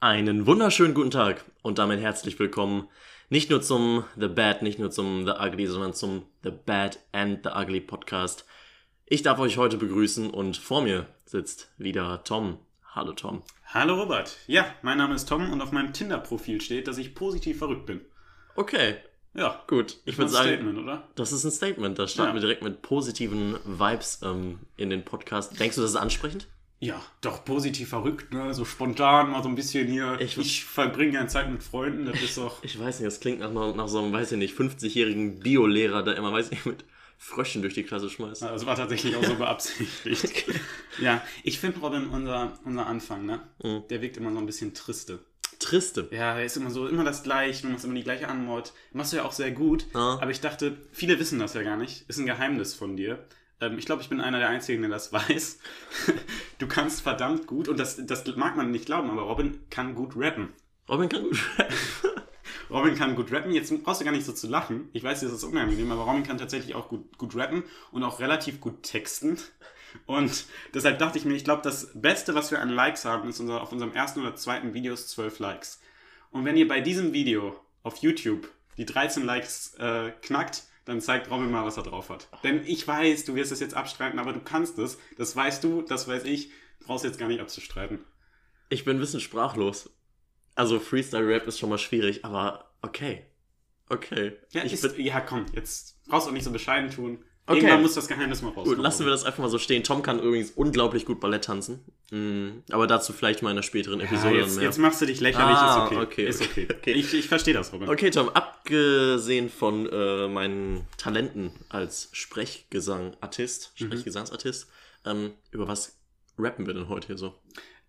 Einen wunderschönen guten Tag und damit herzlich willkommen nicht nur zum The Bad, nicht nur zum The Ugly, sondern zum The Bad and The Ugly Podcast. Ich darf euch heute begrüßen und vor mir sitzt wieder Tom. Hallo Tom. Hallo Robert. Ja, mein Name ist Tom und auf meinem Tinder-Profil steht, dass ich positiv verrückt bin. Okay, Ja, gut. Ich ist würde ein sagen, Statement, oder? das ist ein Statement. Da starten Ja. wir direkt mit positiven Vibes ähm, in den Podcast. Denkst du, das ist ansprechend? Ja, doch positiv verrückt, ne? So spontan, mal so ein bisschen hier. Ich- Ich, verbringe gerne Zeit mit Freunden, das ist doch. Ich weiß nicht, das klingt nach, nach so einem, weiß ich nicht, 50-jährigen Biolehrer, der immer, weiß ich, mit Fröschen durch die Klasse schmeißt. Das war tatsächlich auch so beabsichtigt. Ja, ich finde Robin, unser, unser Anfang, ne? Mhm. Der wirkt immer so ein bisschen triste. Triste. Ja, er ist immer so, immer das gleiche, du machst immer die gleiche Antwort. Machst du ja auch sehr gut. Ja. Aber ich dachte, viele wissen das ja gar nicht. Ist ein Geheimnis von dir. Ähm, ich glaube, ich bin einer der Einzigen, der das weiß. du kannst verdammt gut, und das, das mag man nicht glauben, aber Robin kann gut rappen. Robin kann gut Robin kann gut rappen. Jetzt brauchst du gar nicht so zu lachen. Ich weiß, das ist unangenehm, aber Robin kann tatsächlich auch gut, gut rappen und auch relativ gut texten. Und deshalb dachte ich mir, ich glaube, das Beste, was wir an Likes haben, ist unser, auf unserem ersten oder zweiten Video ist 12 Likes. Und wenn ihr bei diesem Video auf YouTube die 13 Likes äh, knackt, dann zeigt Robin mal, was er drauf hat. Denn ich weiß, du wirst es jetzt abstreiten, aber du kannst es. Das weißt du, das weiß ich. Brauchst jetzt gar nicht abzustreiten. Ich bin ein bisschen sprachlos. Also Freestyle-Rap ist schon mal schwierig, aber okay. Okay. Ja, ich ist, ja komm, jetzt brauchst du auch nicht so bescheiden tun. Okay. Irgendwann muss das Geheimnis mal rauskommen. gut, lassen wir das einfach mal so stehen. Tom kann übrigens unglaublich gut Ballett tanzen. Mm, aber dazu vielleicht mal in einer späteren Ja, Episode jetzt, dann mehr. jetzt machst du dich lächerlich, Ah, ist okay. okay, ist okay. okay. Ich, ich verstehe das, Robin. Okay, Tom, abgesehen von äh, meinen Talenten als Sprechgesang-Artist, Mhm. Sprechgesangsartist, ähm, über was rappen wir denn heute hier so?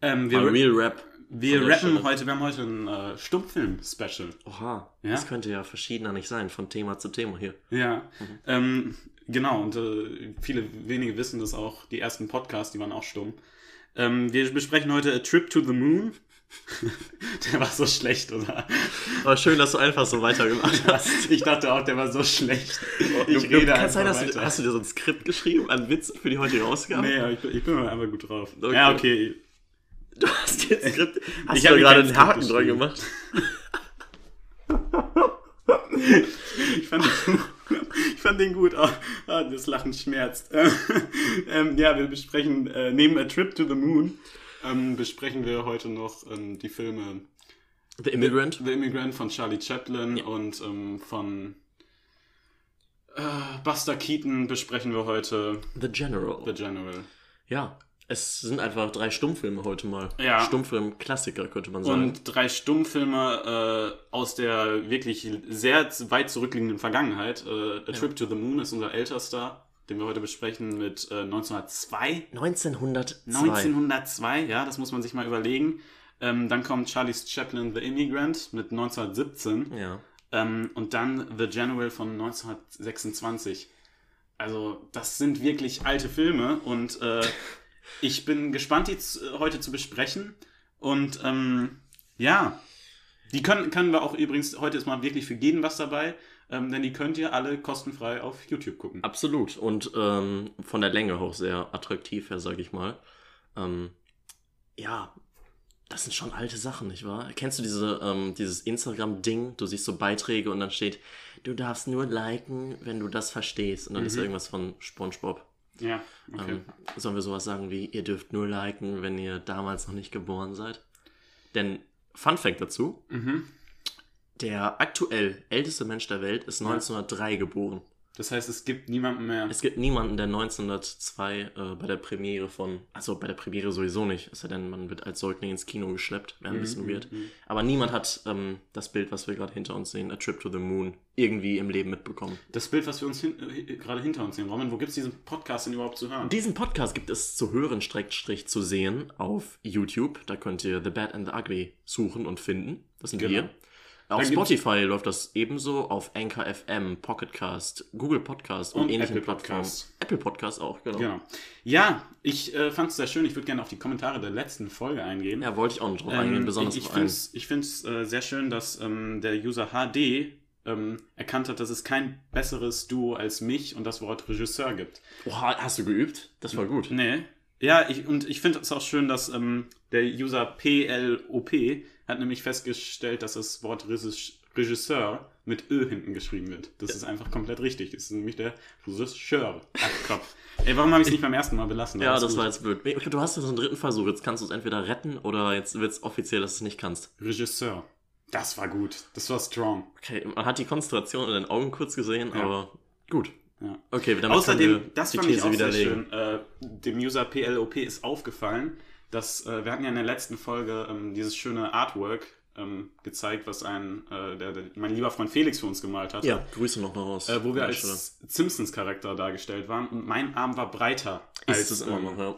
Ähm, wir Real Rap. wir rappen heute, wir haben heute ein äh, Stummfilm-Special. Oha, Ja? das könnte ja verschiedener nicht sein, von Thema zu Thema hier. Ja, Mhm. ähm, genau, und äh, viele wenige wissen das auch, die ersten Podcasts, die waren auch stumm. Ähm, wir besprechen heute A Trip to the Moon. der war so schlecht, oder? Aber schön, dass du einfach so weitergemacht hast. Ich dachte auch, der war so schlecht. Du, Ich du, rede kann sein, dass du, hast du dir so ein Skript geschrieben an Witze für die heutige Ausgabe? Nee, ich, bin- ich bin mal einfach gut drauf. Okay. Ja, okay. Du hast dir ein Skript, hast Ich du gerade einen Haken dran gemacht? Ich fand, ich fand den gut. Ah, das Lachen schmerzt. ähm, ja, wir besprechen äh, neben A Trip to the Moon ähm, besprechen wir heute noch ähm, die Filme The Immigrant? The Immigrant von Charlie Chaplin und ähm, von äh, Buster Keaton besprechen wir heute The General. The General. Ja, es sind einfach drei Stummfilme heute mal. Ja. Stummfilm-Klassiker, könnte man sagen. Und drei Stummfilme äh, aus der wirklich sehr weit zurückliegenden Vergangenheit. Äh, A Trip to the Moon ist unser ältester, den wir heute besprechen mit äh, 1902. 1902. 1902, ja, das muss man sich mal überlegen. Ähm, dann kommt Charlie Chaplin, The Immigrant mit 1917. Ja. Ähm, und dann The General von 1926. Also, das sind wirklich alte Filme und äh, ich bin gespannt, die heute zu besprechen. Und ähm, ja, die können, können wir auch übrigens, heute ist mal wirklich für jeden was dabei, ähm, denn die könnt ihr alle kostenfrei auf YouTube gucken. Absolut. Und ähm, von der Länge auch sehr attraktiv her, sag ich mal. Ähm, ja, das sind schon alte Sachen, nicht wahr? Kennst du diese, ähm, dieses Instagram-Ding? Du siehst so Beiträge und dann steht, du darfst nur liken, wenn du das verstehst. Und dann ist irgendwas von SpongeBob. Ja, okay. Ähm, sollen wir sowas sagen wie, ihr dürft nur liken, wenn ihr damals noch nicht geboren seid? Denn, Fun Fact dazu, Mhm. der aktuell älteste Mensch der Welt ist 1903 geboren. Das heißt, es gibt niemanden mehr. Es gibt niemanden, der 1902 äh, bei der Premiere von, also bei der Premiere sowieso nicht, es sei denn, man wird als Säugling ins Kino geschleppt, wäre ein Mhm, bisschen weird. Aber niemand hat ähm, das Bild, was wir gerade hinter uns sehen, A Trip to the Moon, irgendwie im Leben mitbekommen. Das Bild, was wir uns hin, äh, gerade hinter uns sehen, Roman, wo gibt es diesen Podcast denn überhaupt zu hören? Diesen Podcast gibt es zu hören, Streckstrich zu sehen auf YouTube. Da könnt ihr The Bad and the Ugly suchen und finden. Das sind Genau. wir. Auf Spotify läuft das ebenso, auf Anchor FM, Pocketcast, Google Podcast und, Und ähnlichen Apple Plattformen. Podcasts. Apple Podcast auch, genau. Genau. Ja, ich äh, fand es sehr schön. Ich würde gerne auf die Kommentare der letzten Folge eingehen. Ja, wollte ich auch noch drauf eingehen, Ähm, besonders ich, ich finde es äh, sehr schön, dass ähm, der User HD ähm, erkannt hat, dass es kein besseres Duo als mich und das Wort Regisseur gibt. Oha, hast du geübt? Das war gut. Nee, Ja, ich, und ich finde es auch schön, dass ähm, der User PLOP hat nämlich festgestellt, dass das Wort Regis- Regisseur mit Ö hinten geschrieben wird. Das ist einfach komplett richtig. Das ist nämlich der Regisseur. Ach, Kopf. Ey, warum habe ich es nicht beim ersten Mal belassen? Ja, das gut. war jetzt blöd. Ich Du hast jetzt einen dritten Versuch. Jetzt kannst du es entweder retten oder jetzt wird es offiziell, dass du es nicht kannst. Regisseur. Das war gut. Das war strong. Okay, man hat die Konzentration in den Augen kurz gesehen, Ja. aber gut. Ja. Okay, damit Außerdem, das die fand ich These auch sehr schön, äh, dem User PLOP ist aufgefallen, dass äh, wir hatten ja in der letzten Folge ähm, dieses schöne Artwork ähm, gezeigt, was ein, äh, der, der, mein lieber Freund Felix für uns gemalt hat. Ja, Grüße noch mal raus. Äh, wo wir als Simpsons-Charakter dargestellt waren und mein Arm war breiter als, Ist es immer ähm, noch, ja.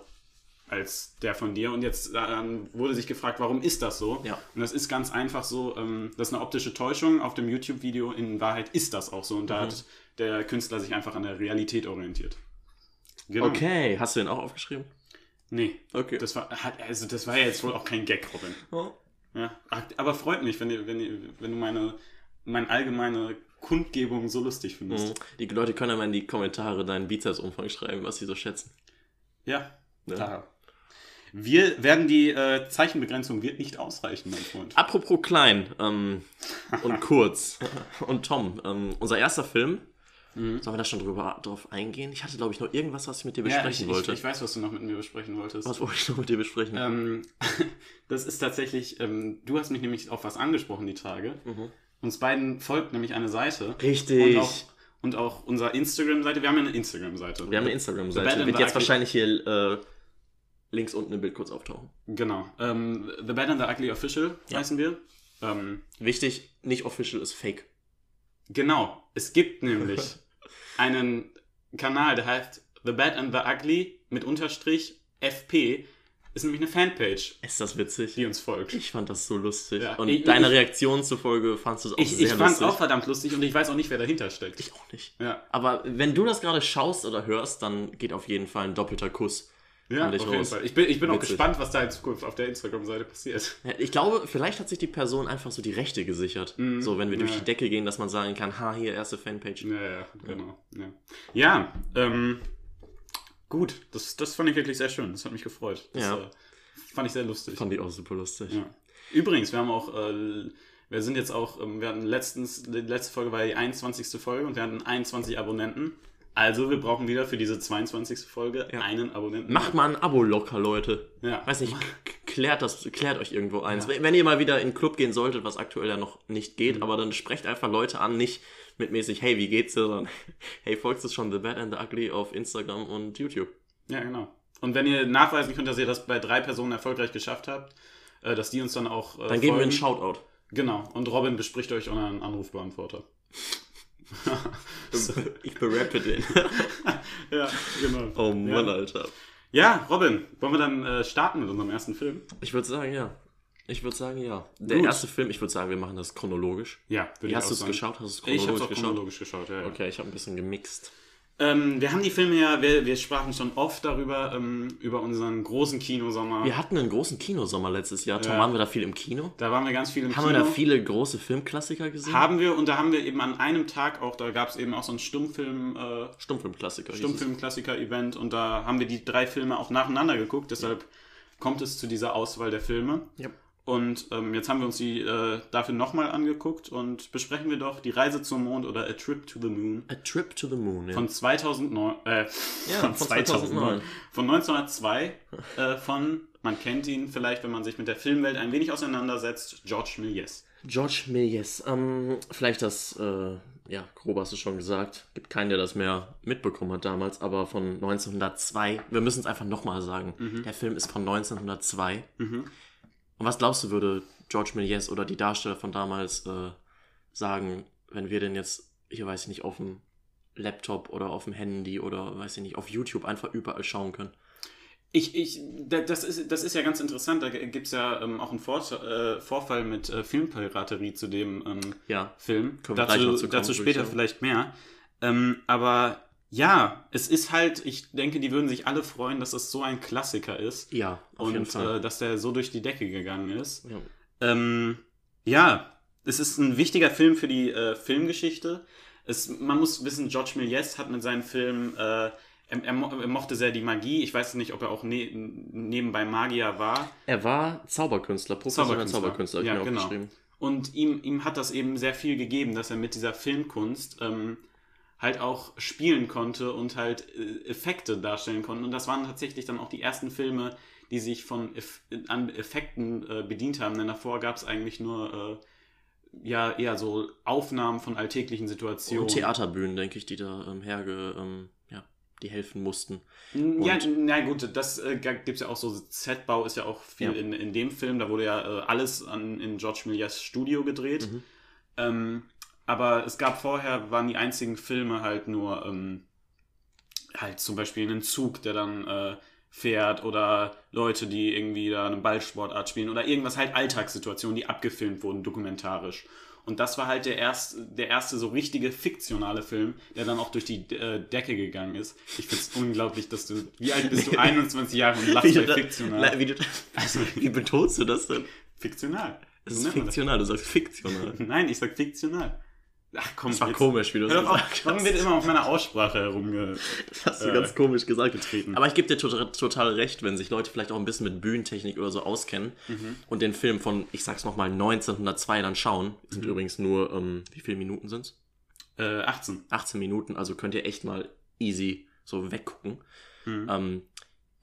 als der von dir. Und jetzt ähm, wurde sich gefragt, warum ist das so? Ja. Und das ist ganz einfach so, ähm, das ist eine optische Täuschung. Auf dem YouTube-Video in Wahrheit ist das auch so. Und da Mhm. hat der Künstler sich einfach an der Realität orientiert. Genau. Okay, hast du den auch aufgeschrieben? Nee. Okay. Das war, also das war ja jetzt wohl auch kein Gag, Robin. Oh. Ja. Aber freut mich, wenn, ihr, wenn, ihr, wenn du meine, meine allgemeine Kundgebung so lustig findest. Mhm. Die Leute können ja mal in die Kommentare deinen Bizepsumfang schreiben, was sie so schätzen. Ja. Ja. Klar. Wir werden die äh, Zeichenbegrenzung wird nicht ausreichen, mein Freund. Apropos klein ähm, und kurz und Tom, ähm, unser erster Film. Sollen wir da schon drüber, drauf eingehen? Ich hatte, glaube ich, noch irgendwas, was ich mit dir Ja, besprechen ich, wollte. Ich, ich weiß, was du noch mit mir besprechen wolltest. was wollte ich noch mit dir besprechen? Ähm, das ist tatsächlich, ähm, du hast mich nämlich auf was angesprochen die Tage. Uns beiden folgt nämlich eine Seite. Mhm. Richtig. Und auch, und auch unsere Instagram-Seite. Wir haben ja eine Instagram-Seite. Wir haben eine Instagram-Seite. Wird jetzt wahrscheinlich hier äh, links unten im Bild kurz auftauchen. Genau. Ähm, the Bad and the Ugly Official Ja. heißen wir. Ähm, Wichtig, nicht official ist fake. genau. Es gibt nämlich einen Kanal, der heißt The Bad and the Ugly mit Unterstrich FP. Ist nämlich eine Fanpage, Ist das witzig? die uns folgt. Ich fand das so lustig. Ja, und ich- deine ich- Reaktion zufolge fandst du es auch Ich, sehr ich fand es lustig. auch verdammt lustig und ich weiß auch nicht, wer dahinter steckt. ich auch nicht. Ja. Aber wenn du das gerade schaust oder hörst, dann geht auf jeden Fall ein doppelter Kuss. Ja, auf jeden. Fall. Ich bin, ich bin auch gespannt, was da in Zukunft auf der Instagram-Seite passiert. Ja, Ich glaube, vielleicht hat sich die Person einfach so die Rechte gesichert. So, wenn wir durch ja. die Decke gehen, dass man sagen kann, ha, hier, erste Fanpage. Ja, ja, genau. Ja, ja ähm, gut. Das, das fand ich wirklich sehr schön. Das hat mich gefreut. Das Ja. äh, fand ich sehr lustig. Fand ich auch super lustig. Übrigens, wir haben auch, äh, wir sind jetzt auch, ähm, wir hatten letztens, die letzte Folge war die 21. Folge und wir hatten 21 Abonnenten. Also wir brauchen wieder für diese 22. Folge Ja. einen Abonnenten. Macht mal ein Abo locker, Leute. Ja. Weiß nicht, klärt das, klärt euch irgendwo eins. Wenn wenn ihr mal wieder in den Club gehen solltet, was aktuell ja noch nicht geht, Mhm. aber dann sprecht einfach Leute an, nicht mit mäßig, hey, wie geht's dir, sondern hey, folgst du schon The Bad and the Ugly auf Instagram und YouTube. Ja, genau. Und wenn ihr nachweisen könnt, dass ihr das bei drei Personen erfolgreich geschafft habt, äh, dass die uns dann auch äh, Dann geben wir einen. Shoutout. Genau. Und Robin bespricht euch euren Anrufbeantworter. Ich berappe den. ja, genau. Oh Mann, ja. Alter. ja, Robin, wollen wir dann äh, starten mit unserem ersten Film? Ich würde sagen, ja. Ich würde sagen, ja. Der Gut. erste Film, ich würde sagen, wir machen das chronologisch. Ja, würde ich hast auch du es sagen. geschaut? Hast du es Ich habe chronologisch es auch geschaut? chronologisch geschaut, ja. ja. Okay, ich habe ein bisschen gemixt. Ähm, wir haben die Filme ja, wir, wir sprachen schon oft darüber, ähm, über unseren großen Kinosommer. Wir hatten einen großen Kinosommer letztes Jahr. Tom, Ja. waren wir da viel im Kino? Da waren wir ganz viel im Haben Kino. wir da viele große Filmklassiker gesehen? Haben wir, und da haben wir eben an einem Tag auch, da gab es eben auch so ein Stummfilm, äh, Stummfilmklassiker. Stummfilm-Klassiker-Event und da haben wir die drei Filme auch nacheinander geguckt, deshalb kommt es zu dieser Auswahl der Filme. Ja. Und ähm, jetzt haben wir uns die äh, dafür nochmal angeguckt und besprechen wir doch Die Reise zum Mond oder A Trip to the Moon A Trip to the Moon, ja. von 2009, äh, Ja, von von 2009, 2009. von 1902, äh, von, man kennt ihn vielleicht, wenn man sich mit der Filmwelt ein wenig auseinandersetzt, George Méliès. George Méliès. Ähm, vielleicht das, äh, ja, grob hast du schon gesagt. Gibt keinen, der das mehr mitbekommen hat damals, aber von 1902. Wir müssen es einfach nochmal sagen. Mhm. Der Film ist von 1902. Und was glaubst du, würde George Méliès oder die Darsteller von damals äh, sagen, wenn wir den jetzt, hier weiß ich nicht, auf dem Laptop oder auf dem Handy oder weiß ich nicht, auf YouTube einfach überall schauen können? Ich, ich, da- das ist, das ist ja ganz interessant. Da gibt es ja ähm, auch einen Vor äh, Vorfall mit äh, Filmpiraterie zu dem ähm, Ja. Film. Dazu, zu kommen, dazu ich später vielleicht mehr. Ähm, aber ja, es ist halt, ich denke, die würden sich alle freuen, dass es so ein Klassiker ist. Ja, und äh, dass der so durch die Decke gegangen ist. ja. Ähm, ja, es ist ein wichtiger Film für die äh, Filmgeschichte. Es, man muss wissen, George Méliès hat mit seinen Filmen äh, er, er, mo- er mochte sehr die Magie. Ich weiß nicht, ob er auch ne, nebenbei Magier war. Er war Zauberkünstler, professioneller Zauberkünstler. Zauberkünstler, Ja, mir genau. Und ihm, ihm hat das eben sehr viel gegeben, dass er mit dieser Filmkunst ähm, halt auch spielen konnte und halt äh, Effekte darstellen konnte. Und das waren tatsächlich dann auch die ersten Filme, die sich von Eff an Effekten äh, bedient haben. Denn davor gab es eigentlich nur äh, ja eher so Aufnahmen von alltäglichen Situationen. Und Theaterbühnen, denke ich, die da ähm, herge, ähm, ja, die helfen mussten. Ja, Und- na gut, das äh, gibt es ja auch so, Setbau ist ja auch viel Ja. in, in dem Film, da wurde ja äh, alles an, in George Millias Studio gedreht. Mhm. Ähm, aber es gab vorher, waren die einzigen Filme halt nur ähm, halt zum Beispiel einen Zug, der dann äh, fährt oder Leute, die irgendwie da eine Ballsportart spielen oder irgendwas halt Alltagssituationen, die abgefilmt wurden, dokumentarisch. Und das war halt der erste, der erste so richtige fiktionale Film, der dann auch durch die äh, Decke gegangen ist. Ich finde es unglaublich, dass du, wie alt bist du? 21 Jahre und lachst Wie, bei fiktional. wie, du, also, wie betonst du das denn? Fiktional. Es ist fiktional, du sagst fiktional. Nein, ich sag fiktional. Ach komm, Das war jetzt- komisch, wie du das gesagt warum hast. wird immer auf meiner Aussprache herumge... Das hast du äh, ganz komisch gesagt. getreten? Aber ich gebe dir total, total recht, wenn sich Leute vielleicht auch ein bisschen mit Bühnentechnik oder so auskennen Mhm. und den Film von, ich sag's nochmal, 1902 dann schauen. Mhm. Sind übrigens nur, ähm, wie viele Minuten sind's? Äh, 18. 18 Minuten, also könnt ihr echt mal easy so weggucken. Mhm. Ähm,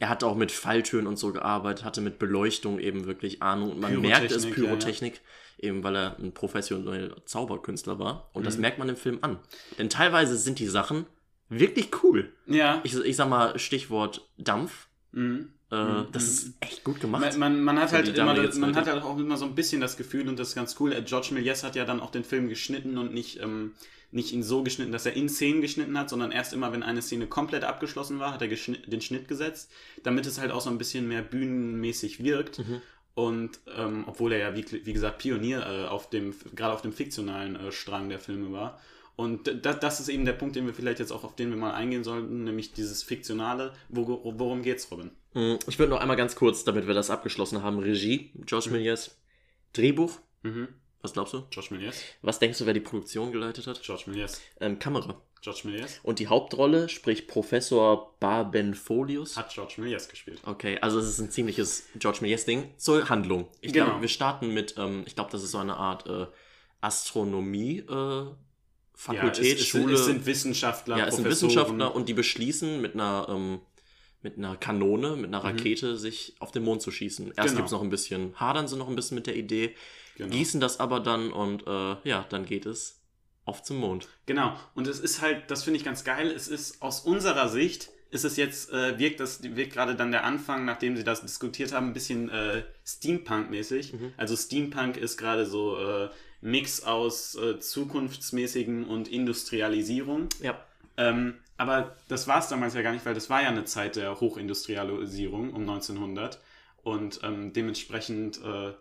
er hat auch mit Falltüren und so gearbeitet, hatte mit Beleuchtung eben wirklich Ahnung. Und man merkt es Pyrotechnik, ja, ja. Eben weil er ein professioneller Zauberkünstler war. Und das Mhm. merkt man im Film an. Denn teilweise sind die Sachen wirklich cool. Ja. Ich, ich sag mal Stichwort Dampf. Mhm. Äh, Mhm. Das ist echt gut gemacht. Man, man, man hat halt immer, man hat halt auch immer so ein bisschen das Gefühl, und das ist ganz cool, äh, George Méliès hat ja dann auch den Film geschnitten und nicht, ähm, nicht ihn so geschnitten, dass er in Szenen geschnitten hat, sondern erst immer, wenn eine Szene komplett abgeschlossen war, hat er den Schnitt gesetzt, damit es halt auch so ein bisschen mehr bühnenmäßig wirkt. Mhm. Und ähm, obwohl er ja, wie, wie gesagt, Pionier äh, auf dem, gerade auf dem fiktionalen äh, Strang der Filme war. Und das, das ist eben der Punkt, den wir vielleicht jetzt auch auf den wir mal eingehen sollten, nämlich dieses Fiktionale. Wo, worum geht's, Robin? Mm, Ich würde noch einmal ganz kurz, damit wir das abgeschlossen haben, Regie, George Méliès, Drehbuch, Mhm. was glaubst du? George Méliès. Was denkst du, wer die Produktion geleitet hat? George Méliès. Ähm, Kamera. George Méliès. Und die Hauptrolle, sprich Professor Barbenfolius. Hat George Méliès gespielt. Okay, also es ist ein ziemliches George Méliès-Ding. Zur Handlung. Ich Genau. glaube, wir starten mit, ähm, ich glaube, das ist so eine Art äh, Astronomie, äh, Fakultät, ja, es, Schule. Es sind Wissenschaftler, ja, es sind. Wissenschaftler und die beschließen mit einer, ähm, mit einer Kanone, mit einer Rakete, sich auf den Mond zu schießen. Erst Mhm. Genau. gibt es noch ein bisschen, hadern sie noch ein bisschen mit der Idee, Genau. gießen das aber dann und äh, ja, dann geht es auf zum Mond. Genau. Und es ist halt, das finde ich ganz geil. Es ist aus unserer Sicht, ist es jetzt, äh, wirkt das, wirkt gerade dann der Anfang, nachdem sie das diskutiert haben, ein bisschen äh, Steampunk-mäßig. Mhm. Also Steampunk ist gerade so äh, Mix aus äh, zukunftsmäßigem und Industrialisierung. Ja. Ähm, aber das war es damals ja gar nicht, weil das war ja eine Zeit der Hochindustrialisierung um 1900 und ähm, dementsprechend äh,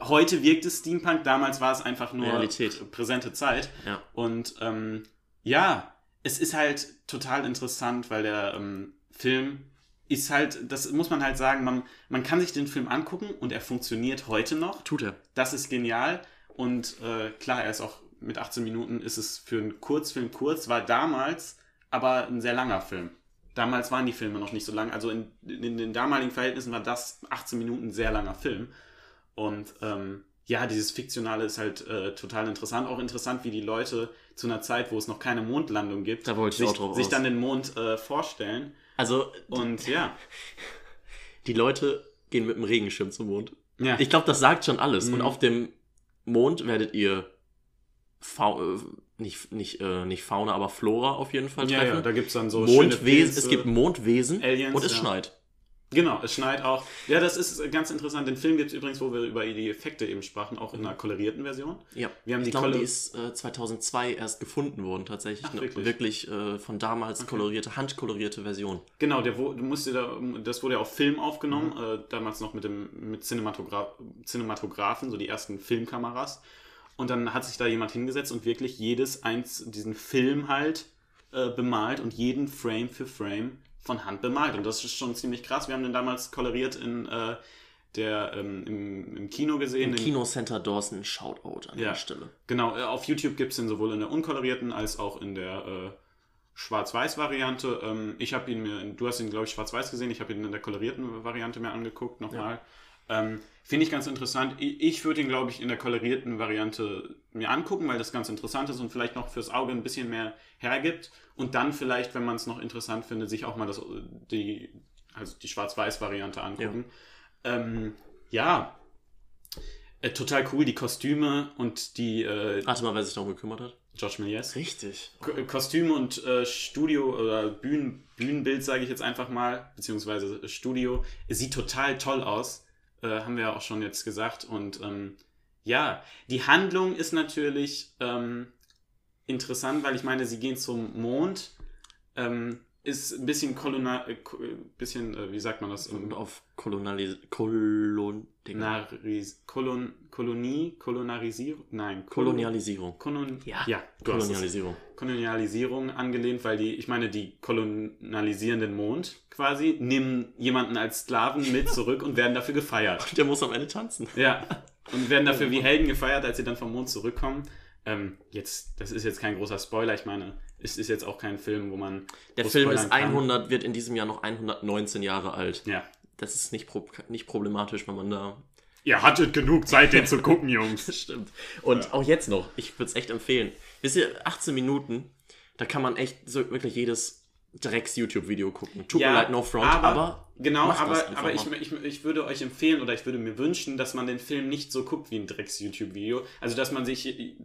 heute wirkt es Steampunk, damals war es einfach nur Realität. präsente Zeit Ja. und ähm, ja, es ist halt total interessant, weil der ähm, Film ist halt, das muss man halt sagen, man, man kann sich den Film angucken und er funktioniert heute noch. Tut er. Das ist genial. Und äh, klar, er ist auch mit 18 Minuten ist es für einen Kurzfilm kurz, war damals aber ein sehr langer Film. Damals waren die Filme noch nicht so lang. Also in, in den damaligen Verhältnissen war das 18 Minuten ein sehr langer Film. Und ähm, ja, dieses Fiktionale ist halt äh, total interessant. Auch interessant, wie die Leute zu einer Zeit, wo es noch keine Mondlandung gibt, Da sich, sich dann den Mond äh, vorstellen. Also, Und ja, die Leute gehen mit dem Regenschirm zum Mond. ja. Ich glaube, das sagt schon alles. Und Mhm. auf dem Mond werdet ihr Fa äh, nicht, nicht, äh, nicht Fauna, aber Flora auf jeden Fall ja, treffen. ja, da gibt es dann so Mondwesen, es gibt Mondwesen Aliens, und es ja. schneit. Genau, es schneit auch. Ja, das ist ganz interessant. Den Film gibt es übrigens, wo wir über die Effekte eben sprachen, auch in einer kolorierten Version. Ja, Wir haben ich die glaube, die ist äh, 2002 erst gefunden worden tatsächlich. Ach, Eine wirklich? wirklich äh, von damals kolorierte, handkolorierte Version. Genau, der, wo- du musst dir da, das wurde ja auf Film aufgenommen, Mhm. äh, damals noch mit dem mit Cinematogra Cinematographen, so die ersten Filmkameras. Und dann hat sich da jemand hingesetzt und wirklich jedes eins, diesen Film halt äh, bemalt und jeden Frame für Frame von Hand bemalt. Und das ist schon ziemlich krass. Wir haben den damals koloriert in äh, der ähm, im, im Kino gesehen. Im in- Kino Center Dawson, Shoutout an Ja. der Stelle. Genau, äh, auf YouTube gibt es den sowohl in der unkolorierten als auch in der äh, Schwarz-Weiß-Variante. Ähm, ich habe ihn mir, du hast ihn, glaube ich, schwarz-weiß gesehen. Ich habe ihn in der kolorierten Variante mir angeguckt nochmal. Ähm, Finde ich ganz interessant. Ich, würde ihn, glaube ich, in der kolorierten Variante mir angucken, weil das ganz interessant ist und vielleicht noch fürs Auge ein bisschen mehr hergibt. Und dann vielleicht, wenn man es noch interessant findet, sich auch mal das, die, also die Schwarz-Weiß-Variante angucken. Ja, ähm, ja. Äh, total cool, die Kostüme und die. Äh, Warte mal, wer sich darum gekümmert hat. George Méliès. Richtig. Ko Kostüme und äh, Studio oder Bühnen, Bühnenbild, sage ich jetzt einfach mal, beziehungsweise Studio. Sieht total toll aus, äh, haben wir ja auch schon jetzt gesagt. Und ähm, ja, die Handlung ist natürlich ähm, interessant, weil ich meine, sie gehen zum Mond. Ähm, ist ein bisschen kolonial, äh, bisschen, äh, wie sagt man das? Und auf Kolonialis Kolon Naris Kolon Kolonie, Kolonarisierung, nein. Kolonialisierung. Kolon ja, ja Kolonialisierung. Kolonialisierung angelehnt, weil die, ich meine, die kolonialisierenden Mond quasi nehmen jemanden als Sklaven mit zurück und werden dafür gefeiert. Und der muss am Ende tanzen. Ja. Und werden dafür wie Helden gefeiert, als sie dann vom Mond zurückkommen. Ähm, jetzt, das ist jetzt kein großer Spoiler, ich meine, es ist jetzt auch kein Film, wo man. Der Film ist 100, kann. wird in diesem Jahr noch 119 Jahre alt. Ja. Das ist nicht, pro, nicht problematisch, wenn man da. Ihr hattet genug Zeit, den zu gucken, Jungs. Das stimmt. Und ja. auch jetzt noch, ich würde es echt empfehlen. Wisst ihr, 18 Minuten, da kann man echt so wirklich jedes Drecks-YouTube-Video gucken. Tut ja, mir leid, no front, aber, aber genau, aber, aber ich, ich, ich würde euch empfehlen oder ich würde mir wünschen, dass man den Film nicht so guckt wie ein Drecks-YouTube-Video. Also, dass man sich,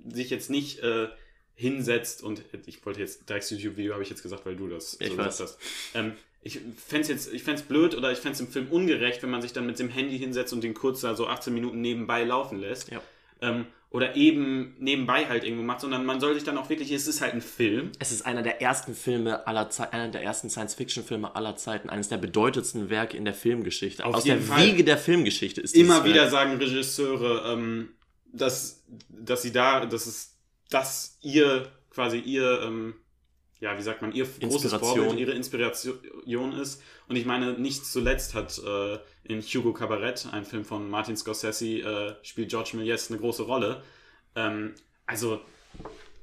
sich jetzt nicht äh, hinsetzt und ich wollte jetzt Drecks-YouTube-Video, habe ich jetzt gesagt, weil du das ich so weiß. hast. Ähm, ich fände es jetzt, ich fände blöd oder ich fände es im Film ungerecht, wenn man sich dann mit dem Handy hinsetzt und den kurz da so 18 Minuten nebenbei laufen lässt. Ja. Ähm, oder eben nebenbei halt irgendwo macht, sondern man soll sich dann auch wirklich, es ist halt ein Film. Es ist einer der ersten Filme aller Zeiten, einer der ersten Science-Fiction-Filme aller Zeiten, eines der bedeutendsten Werke in der Filmgeschichte. Auf Aus der Fall. Wiege der Filmgeschichte ist Immer dieses wieder Werk. sagen Regisseure, ähm, dass, dass sie da, dass es, dass ihr quasi ihr, ähm, ja, wie sagt man, ihr großes. Vorbild, ihre Inspiration ist. Und ich meine, nicht zuletzt hat äh, in Hugo Cabaret, ein Film von Martin Scorsese, äh, spielt George Méliès eine große Rolle. Ähm, also,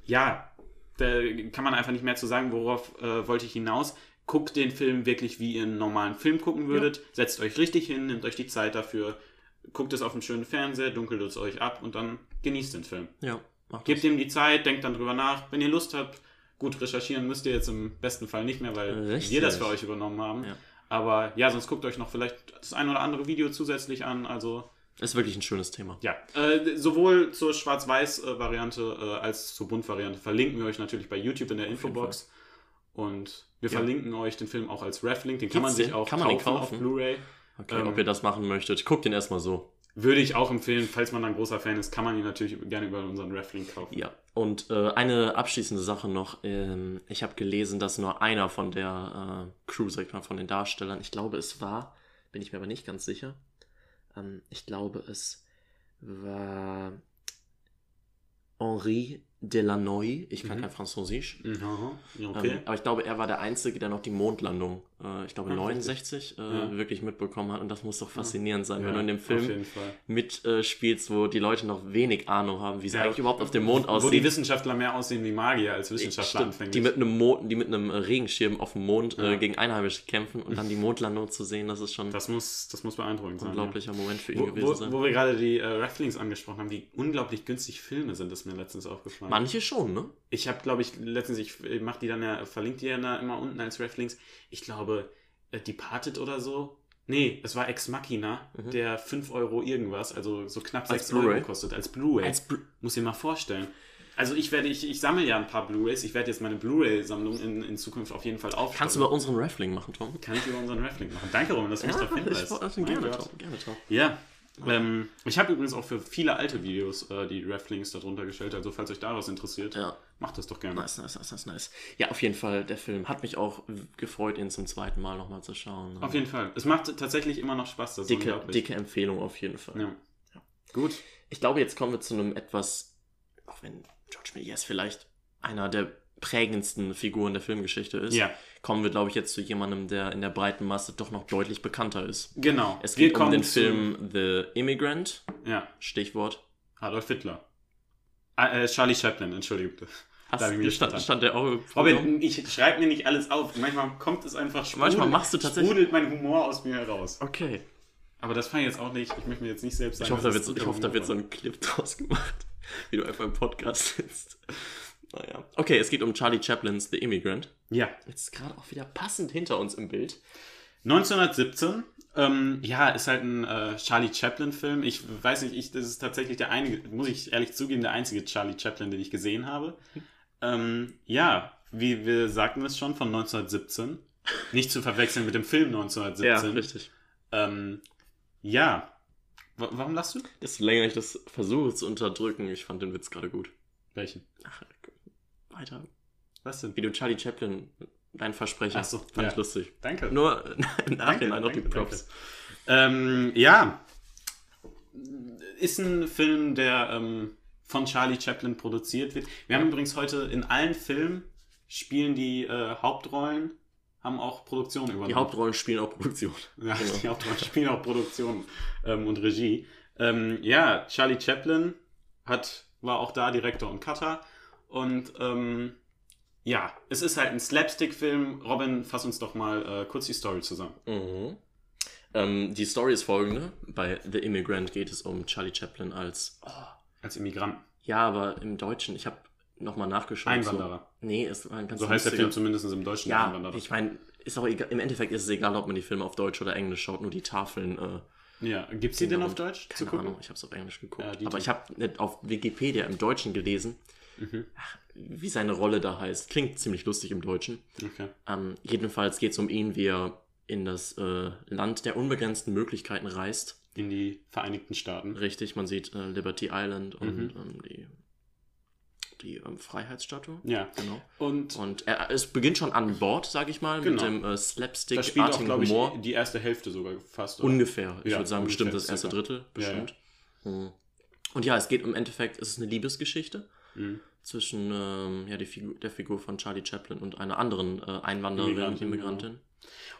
ja, da kann man einfach nicht mehr zu sagen, worauf äh, wollte ich hinaus. Guckt den Film wirklich, wie ihr einen normalen Film gucken würdet. Setzt euch richtig hin, nehmt euch die Zeit dafür, guckt es auf einem schönen Fernseher, dunkelt es euch ab und dann genießt den Film. Ja, macht Gebt ihm die Zeit, denkt dann drüber nach. Wenn ihr Lust habt, gut recherchieren müsst ihr jetzt im besten Fall nicht mehr, weil Richtig. wir das für euch übernommen haben. Ja. Aber ja, sonst guckt euch noch vielleicht das ein oder andere Video zusätzlich an. Also Ist wirklich ein schönes Thema. ja, äh, sowohl zur Schwarz-Weiß-Variante äh, als zur Bunt-Variante verlinken wir euch natürlich bei YouTube in der Infobox. Und wir Ja. verlinken euch den Film auch als Ref-Link. Den kann man Gibt's sich den? auch Kann man den kaufen, kaufen? auf Blu-ray. Okay, Ähm, ob ihr das machen möchtet, guckt den erstmal so. Würde ich auch empfehlen, falls man ein großer Fan ist, kann man ihn natürlich gerne über unseren Ref-Link kaufen. Ja, und äh, eine abschließende Sache noch. Ähm, ich habe gelesen, dass nur einer von der äh, Crew, sag ich mal, von den Darstellern, ich glaube es war, bin ich mir aber nicht ganz sicher, ähm, ich glaube es war Henri Delanoy, ich kann Mhm. kein Französisch. Mhm, ja, okay. Ähm, aber ich glaube, er war der Einzige, der noch die Mondlandung, äh, ich glaube Ah, 69, äh, Ja. wirklich mitbekommen hat. Und das muss doch faszinierend sein, wenn Ja, du in dem Film mitspielst, wo die Leute noch wenig Ahnung haben, wie es Ja, eigentlich überhaupt auf dem Mond Wo die. Wissenschaftler mehr aussehen wie Magier als Wissenschaftler anfänglich. die mit einem Mo die mit einem Regenschirm auf dem Mond äh, gegen Einheimische kämpfen und dann die Mondlandung zu sehen, das ist schon ein das, muss, das muss beeindruckend sein. unglaublicher Moment für ihn Ja. gewesen Wo, sein. wo, wo wir gerade die äh, Rafflings angesprochen haben, wie unglaublich günstig Filme sind, ist mir letztens aufgefallen. Manche schon, ne? Ich habe, glaube ich, letztens, ich mache die dann ja, verlinkt die ja immer unten als Rafflings. Ich glaube, äh, Departed oder so. Nee, es war Ex Machina, Mhm. der 5 Euro irgendwas, also so knapp Als 6 Euro kostet, als Blu-ray. Blu- Muss ich mal vorstellen. Also ich werde, ich, ich sammle ja ein paar Blu-rays. Ich werde jetzt meine Blu-ray-Sammlung in, in Zukunft auf jeden Fall aufstellen. Kannst du bei unseren Raffling machen, Tom? Kann ich über unseren Raffling machen. Danke, Roman, dass du mich darauf hinweist. ich, also, gerne. Tom, gerne, Tom. Ja. Ähm, ich habe übrigens auch für viele alte Videos äh, die Rafflings darunter gestellt. Also falls euch da was interessiert, Ja. macht das doch gerne. Nice, nice, nice, nice, nice. Ja, auf jeden Fall, der Film hat mich auch gefreut, ihn zum zweiten Mal nochmal zu schauen. Auf jeden Fall. Es macht tatsächlich immer noch Spaß. Das dicke, dicke Empfehlung auf jeden Fall. Ja. Gut. Ich glaube, jetzt kommen wir zu einem etwas, auch wenn George Méliès vielleicht einer der prägendsten Figuren der Filmgeschichte ist, Ja, kommen wir, glaube ich, jetzt zu jemandem, der in der breiten Masse doch noch deutlich bekannter ist. genau. Es geht um den Film The Immigrant, Ja, Stichwort. Adolf Hitler. Ah, äh, Charlie Chaplin, entschuldige bitte. Da ich Hast, stand, stand der auch? Robin, ich schreibe mir nicht alles auf. Manchmal kommt es einfach sprudelt, Manchmal machst du tatsächlich- sprudelt mein Humor aus mir heraus. Okay. Aber das fand ich jetzt auch nicht. Ich möchte mir jetzt nicht selbst Ich sagen. hoffe, da wird, ich hoffe, da wird so ein Clip draus gemacht, wie du einfach im Podcast sitzt. Naja. Okay, es geht um Charlie Chaplins The Immigrant. Ja. Jetzt ist gerade auch wieder passend hinter uns im Bild. 1917. Ähm, ja, ist halt ein äh, Charlie Chaplin-Film. Ich weiß nicht, ich, das ist tatsächlich der einige, muss ich ehrlich zugeben, der einzige Charlie Chaplin, den ich gesehen habe. Ähm, ja, wie wir sagten es schon, von 1917. Nicht zu verwechseln mit dem Film 1917. richtig. Ähm, ja. Wa- warum lachst du? Desto länger ich das versuche zu unterdrücken, ich fand den Witz gerade gut. Welchen? Ach, weiter. Was denn? Wie du Charlie Chaplin, dein Versprechen, Ach so, fand ja. ich lustig. Danke. Nur im Nachhinein noch die Props. Ähm, ja. Ist ein Film, der ähm, von Charlie Chaplin produziert wird. Wir haben übrigens heute in allen Filmen spielen die äh, Hauptrollen, haben auch Produktion übernommen. Die Hauptrollen spielen auch Produktion. ja, genau. die Hauptrollen spielen auch Produktion ähm, und Regie. Ähm, ja, Charlie Chaplin hat, war auch da Direktor und Cutter. Und ähm, ja, es ist halt ein Slapstick-Film. Robin, fass uns doch mal äh, kurz die Story zusammen. Mhm. Ähm, die Story ist folgende. Bei The Immigrant geht es um Charlie Chaplin als... Oh, Als Immigranten. ja, aber im Deutschen, ich habe nochmal nachgeschaut. Einwanderer. So, nee, es war ein ganz So heißt der Film zumindest im Deutschen. Ja, Einwanderer. ich meine, ist auch egal, im Endeffekt ist es egal, ob man die Filme auf Deutsch oder Englisch schaut, nur die Tafeln. Äh, Ja, gibt's die denn auf Deutsch Keine? Ahnung, ich habe es auf Englisch geguckt. Ja, aber ich habe nicht auf Wikipedia im Deutschen gelesen, Mhm. ach, wie seine Rolle da heißt. Klingt ziemlich lustig im Deutschen. Okay. Ähm, jedenfalls geht es um ihn, wie er in das äh, Land der unbegrenzten Möglichkeiten reist. In die Vereinigten Staaten. Richtig, man sieht äh, Liberty Island und Mhm. ähm, die, die ähm, Freiheitsstatue. Ja. Genau. Und Und er, es beginnt schon an Bord, sage ich mal, Genau. mit dem äh, da spielt auch, glaube ich, Humor. die erste Hälfte sogar fast. Oder? Ungefähr. Ich Ja, würde sagen, bestimmt das erste. Drittel. Ja, ja. Bestimmt. Mhm. Und ja, es geht im Endeffekt, es ist eine Liebesgeschichte Mhm. zwischen ähm, ja, Figur, der Figur von Charlie Chaplin und einer anderen äh, Einwanderin, Immigrantin, Immigrantin.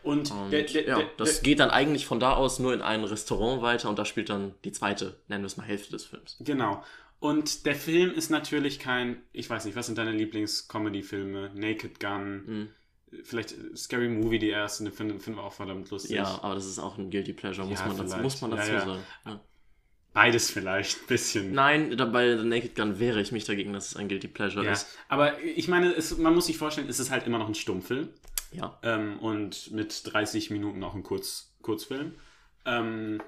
Und, Und der, der, ja, der, das geht dann eigentlich von da aus nur in ein Restaurant weiter und da spielt dann die zweite, nennen wir es mal Hälfte des Films. Genau. Und der Film ist natürlich kein, ich weiß nicht, was sind deine Lieblings-Comedy-Filme? Naked Gun, Mhm. vielleicht Scary Movie, die erste, den finden, finden wir auch verdammt lustig. Ja, aber das ist auch ein Guilty Pleasure, muss, Ja, man, dazu, muss man dazu ja. sagen. Beides vielleicht, ein bisschen. Nein, bei The Naked Gun wehre ich mich dagegen, dass es ein Guilty Pleasure Ja, ist. aber ich meine, es, man muss sich vorstellen, es ist halt immer noch ein Stummfilm. Ja. ähm, und mit 30 Minuten auch ein Kurz, Kurzfilm. Ähm,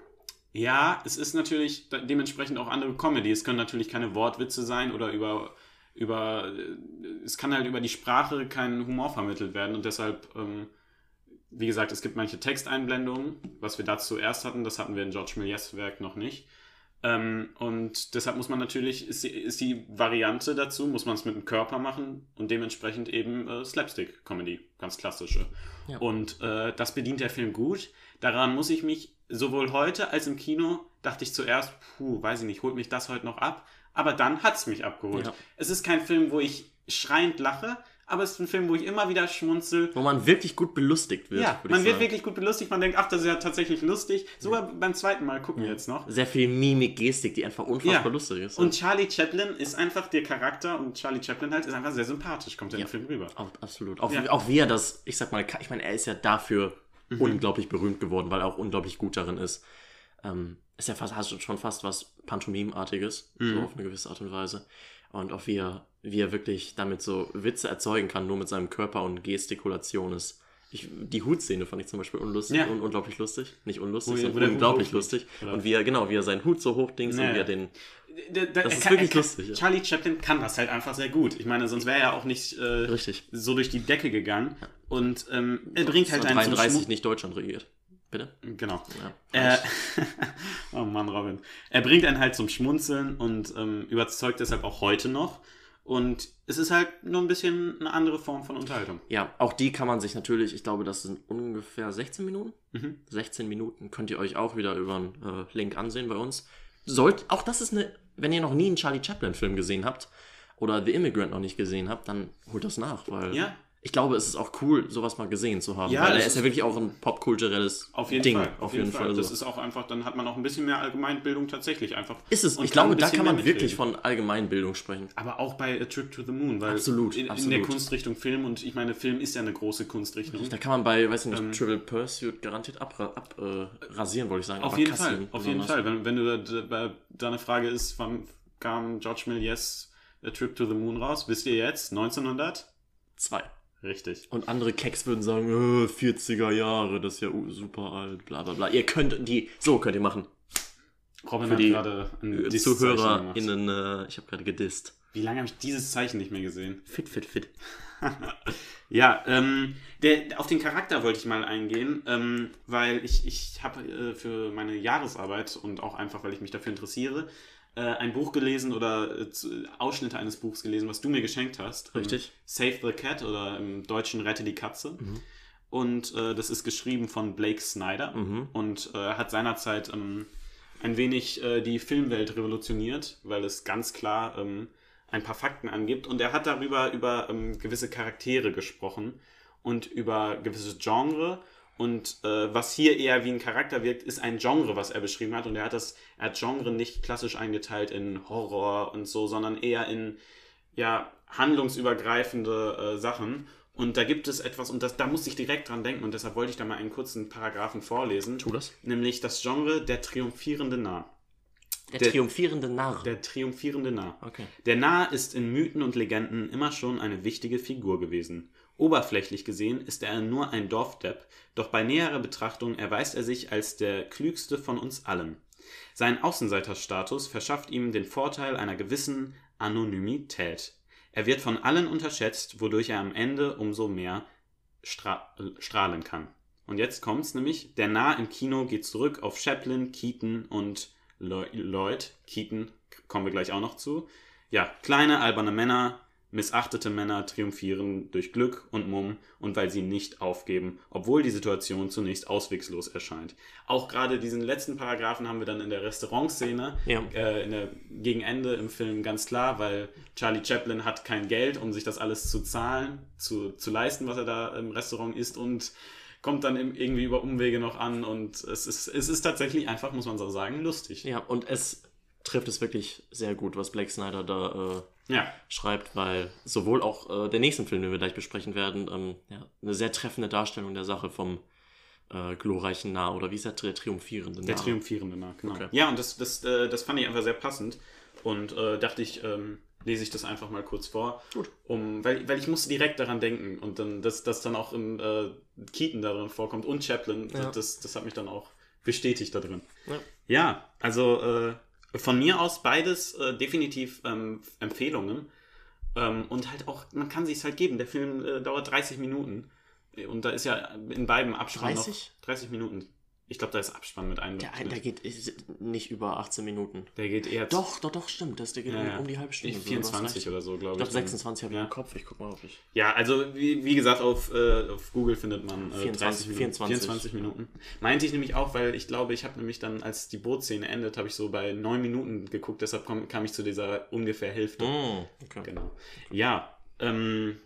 ja, es ist natürlich de- dementsprechend auch andere Comedy. Es können natürlich keine Wortwitze sein oder über, über äh, es kann halt über die Sprache kein Humor vermittelt werden und deshalb, ähm, wie gesagt, es gibt manche Texteinblendungen, was wir dazu erst hatten, das hatten wir in George Méliès Werk noch nicht. Ähm, und deshalb muss man natürlich, ist die, ist die Variante dazu, muss man es mit dem Körper machen und dementsprechend eben äh, Slapstick-Comedy, ganz klassische. Ja. Und äh, das bedient der Film gut. Daran muss ich mich sowohl heute als im Kino, dachte ich zuerst, puh, weiß ich nicht, holt mich das heute noch ab. Aber dann hat es mich abgeholt. Ja. Es ist kein Film, wo ich schreiend lache, aber es ist ein Film, wo ich immer wieder schmunzel. Wo man wirklich gut belustigt wird. Ja, man wird wirklich gut belustigt. Man denkt, ach, das ist ja tatsächlich lustig. Sogar beim zweiten Mal gucken wir jetzt noch. Sehr viel Mimik, Gestik, die einfach unfassbar Ja. lustig ist. Und Charlie Chaplin ist einfach der Charakter und Charlie Chaplin halt ist einfach sehr sympathisch, kommt in Ja. dem Film rüber. Auch, absolut. Auch, Ja. auch wie er das, ich sag mal, ich meine, er ist ja dafür Mhm. unglaublich berühmt geworden, weil er auch unglaublich gut darin ist. Ähm, ist ja fast, hast schon fast was Pantomim-artiges, so Mhm. auf eine gewisse Art und Weise. Und auch wie er, wie er wirklich damit so Witze erzeugen kann, nur mit seinem Körper und Gestikulation ist. Ich, die Hutszene fand ich zum Beispiel unlustig, Ja. un, unglaublich lustig. Nicht unlustig, er- sondern unglaublich lustig. oder? Und wie er, genau, wie er seinen Hut so hochdings Ja, und wie ja. er den. Da- da- Das ist kann- wirklich kann- lustig, ja. Charlie Chaplin kann das halt einfach sehr gut. Ich meine, sonst wäre er auch nicht äh, Richtig. so durch die Decke gegangen. Und ähm, er bringt halt einen zum 33 Schmu nicht Deutschland regiert. Bitte? Genau. Ja. Äh, oh Mann, Robin. Er bringt einen halt zum Schmunzeln und ähm, überzeugt deshalb auch heute noch. Und es ist halt nur ein bisschen eine andere Form von Unterhaltung. Ja, auch die kann man sich natürlich, ich glaube, das sind ungefähr 16 Minuten. Mhm. 16 Minuten könnt ihr euch auch wieder über einen äh, Link ansehen bei uns. Sollt, auch das ist eine, wenn ihr noch nie einen Charlie Chaplin-Film gesehen habt oder The Immigrant noch nicht gesehen habt, dann holt das nach, weil Ja, ich glaube, es ist auch cool, sowas mal gesehen zu haben. Ja, weil er das ist ja wirklich auch ein popkulturelles Auf jeden Ding. Fall. Auf jeden Fall. Das so. ist auch einfach, dann hat man auch ein bisschen mehr Allgemeinbildung tatsächlich einfach. Ist es. Und Ich glaube, da kann man wirklich von Allgemeinbildung sprechen. Aber auch bei A Trip to the Moon, weil Absolut, in, in absolut. der Kunstrichtung Film und ich meine, Film ist ja eine große Kunstrichtung. Da kann man bei, weiß ich nicht, Ähm, Trivial Pursuit garantiert abrasieren, ab, äh, wollte ich sagen. Auf aber jeden Fall, auf jeden. Fall. Wenn, wenn du da, da, da eine Frage ist, wann kam George Méliès A Trip to the Moon raus? Wisst ihr jetzt? 1900? Zwei. Richtig. Und andere Keks würden sagen, äh, 40er Jahre, das ist ja super alt, bla bla bla. Ihr könnt die, so könnt ihr machen. Robin Für hat die gerade ein Äh. ZuhörerInnen, äh, ich habe gerade gedisst. Wie lange habe ich dieses Zeichen nicht mehr gesehen? Fit, fit, fit. Ja, ähm, der, auf den Charakter wollte ich mal eingehen, ähm, weil ich, ich habe äh, für meine Jahresarbeit und auch einfach, weil ich mich dafür interessiere, äh, ein Buch gelesen oder äh, Ausschnitte eines Buchs gelesen, was du mir geschenkt hast. Richtig. Save the Cat oder im Deutschen Rette die Katze. Und äh, das ist geschrieben von Blake Snyder Mhm. und äh, hat seinerzeit ähm, ein wenig äh, die Filmwelt revolutioniert, weil es ganz klar ähm, ein paar Fakten angibt. Und er hat darüber über ähm, gewisse Charaktere gesprochen und über gewisse Genre. Und äh, was hier eher wie ein Charakter wirkt, ist ein Genre, was er beschrieben hat. Und er hat das, er hat Genre nicht klassisch eingeteilt in Horror und so, sondern eher in ja, handlungsübergreifende äh, Sachen. Und da gibt es etwas, und das, da muss ich direkt dran denken, und deshalb wollte ich da mal einen kurzen Paragraphen vorlesen. Tu das. Nämlich das Genre der triumphierende Narr. Der, Der- triumphierende Narr. Der triumphierende Narr. okay. Der Narr ist in Mythen und Legenden immer schon eine wichtige Figur gewesen. Oberflächlich gesehen ist er nur ein Dorfdepp, doch bei näherer Betrachtung erweist er sich als der klügste von uns allen. Sein Außenseiterstatus verschafft ihm den Vorteil einer gewissen Anonymität. Er wird von allen unterschätzt, wodurch er am Ende umso mehr stra strahlen kann. Und jetzt kommt's nämlich, der Narr im Kino geht zurück auf Chaplin, Keaton und Lo- Lloyd. Keaton kommen wir gleich auch noch zu. Ja, kleine, alberne Männer, missachtete Männer triumphieren durch Glück und Mumm und weil sie nicht aufgeben, obwohl die Situation zunächst auswegslos erscheint. Auch gerade diesen letzten Paragraphen haben wir dann in der Restaurantszene, Ja. äh, in der, gegen Ende im Film ganz klar, weil Charlie Chaplin hat kein Geld, um sich das alles zu zahlen, zu, zu leisten, was er da im Restaurant isst und kommt dann irgendwie über Umwege noch an und es ist, es ist tatsächlich einfach, muss man so sagen, lustig. Ja, und es trifft es wirklich sehr gut, was Blake Snyder da äh, Ja, schreibt, weil sowohl auch äh, der nächsten Film, den wir gleich besprechen werden, ähm, ja, eine sehr treffende Darstellung der Sache vom äh, glorreichen Nah oder wie ist der, der triumphierende Nah? Der triumphierende Narr, genau. Okay. Ja, und das, das, äh, das fand ich einfach sehr passend. Und äh, dachte ich, ähm, lese ich das einfach mal kurz vor. Gut. Um, weil, weil ich musste direkt daran denken. Und dann, dass das dann auch im äh, Keaton darin vorkommt und Chaplin, Ja. das, das hat mich dann auch bestätigt da drin. Ja. Ja, also äh, von mir aus beides äh, definitiv ähm, Empfehlungen. Ähm, und halt auch, man kann sich halt geben. Der Film äh, dauert 30 Minuten. Und da ist ja in beiden Abspann 30? noch 30 Minuten. Ich glaube, da ist Abspann mit Der, einberechnet. der geht nicht über 18 Minuten. Der geht eher Doch, doch, doch, stimmt. Das, der geht Ja, um, die halbe Stunde. Ich, so, du hast 24 recht. oder so, glaube Ich ich. glaube 26 habe ich Ja. im Kopf. Ich guck mal, ob ich. Ja, also wie, wie gesagt, auf, äh, auf Google findet man äh, 24, 30 Minuten, 24. 24 Minuten. Meinte ich nämlich auch, weil ich glaube, ich habe nämlich dann, als die Bootszene endet, habe ich so bei 9 Minuten geguckt, deshalb komm, kam ich zu dieser ungefähr Hälfte. Mm, okay. Genau. Ja, ähm,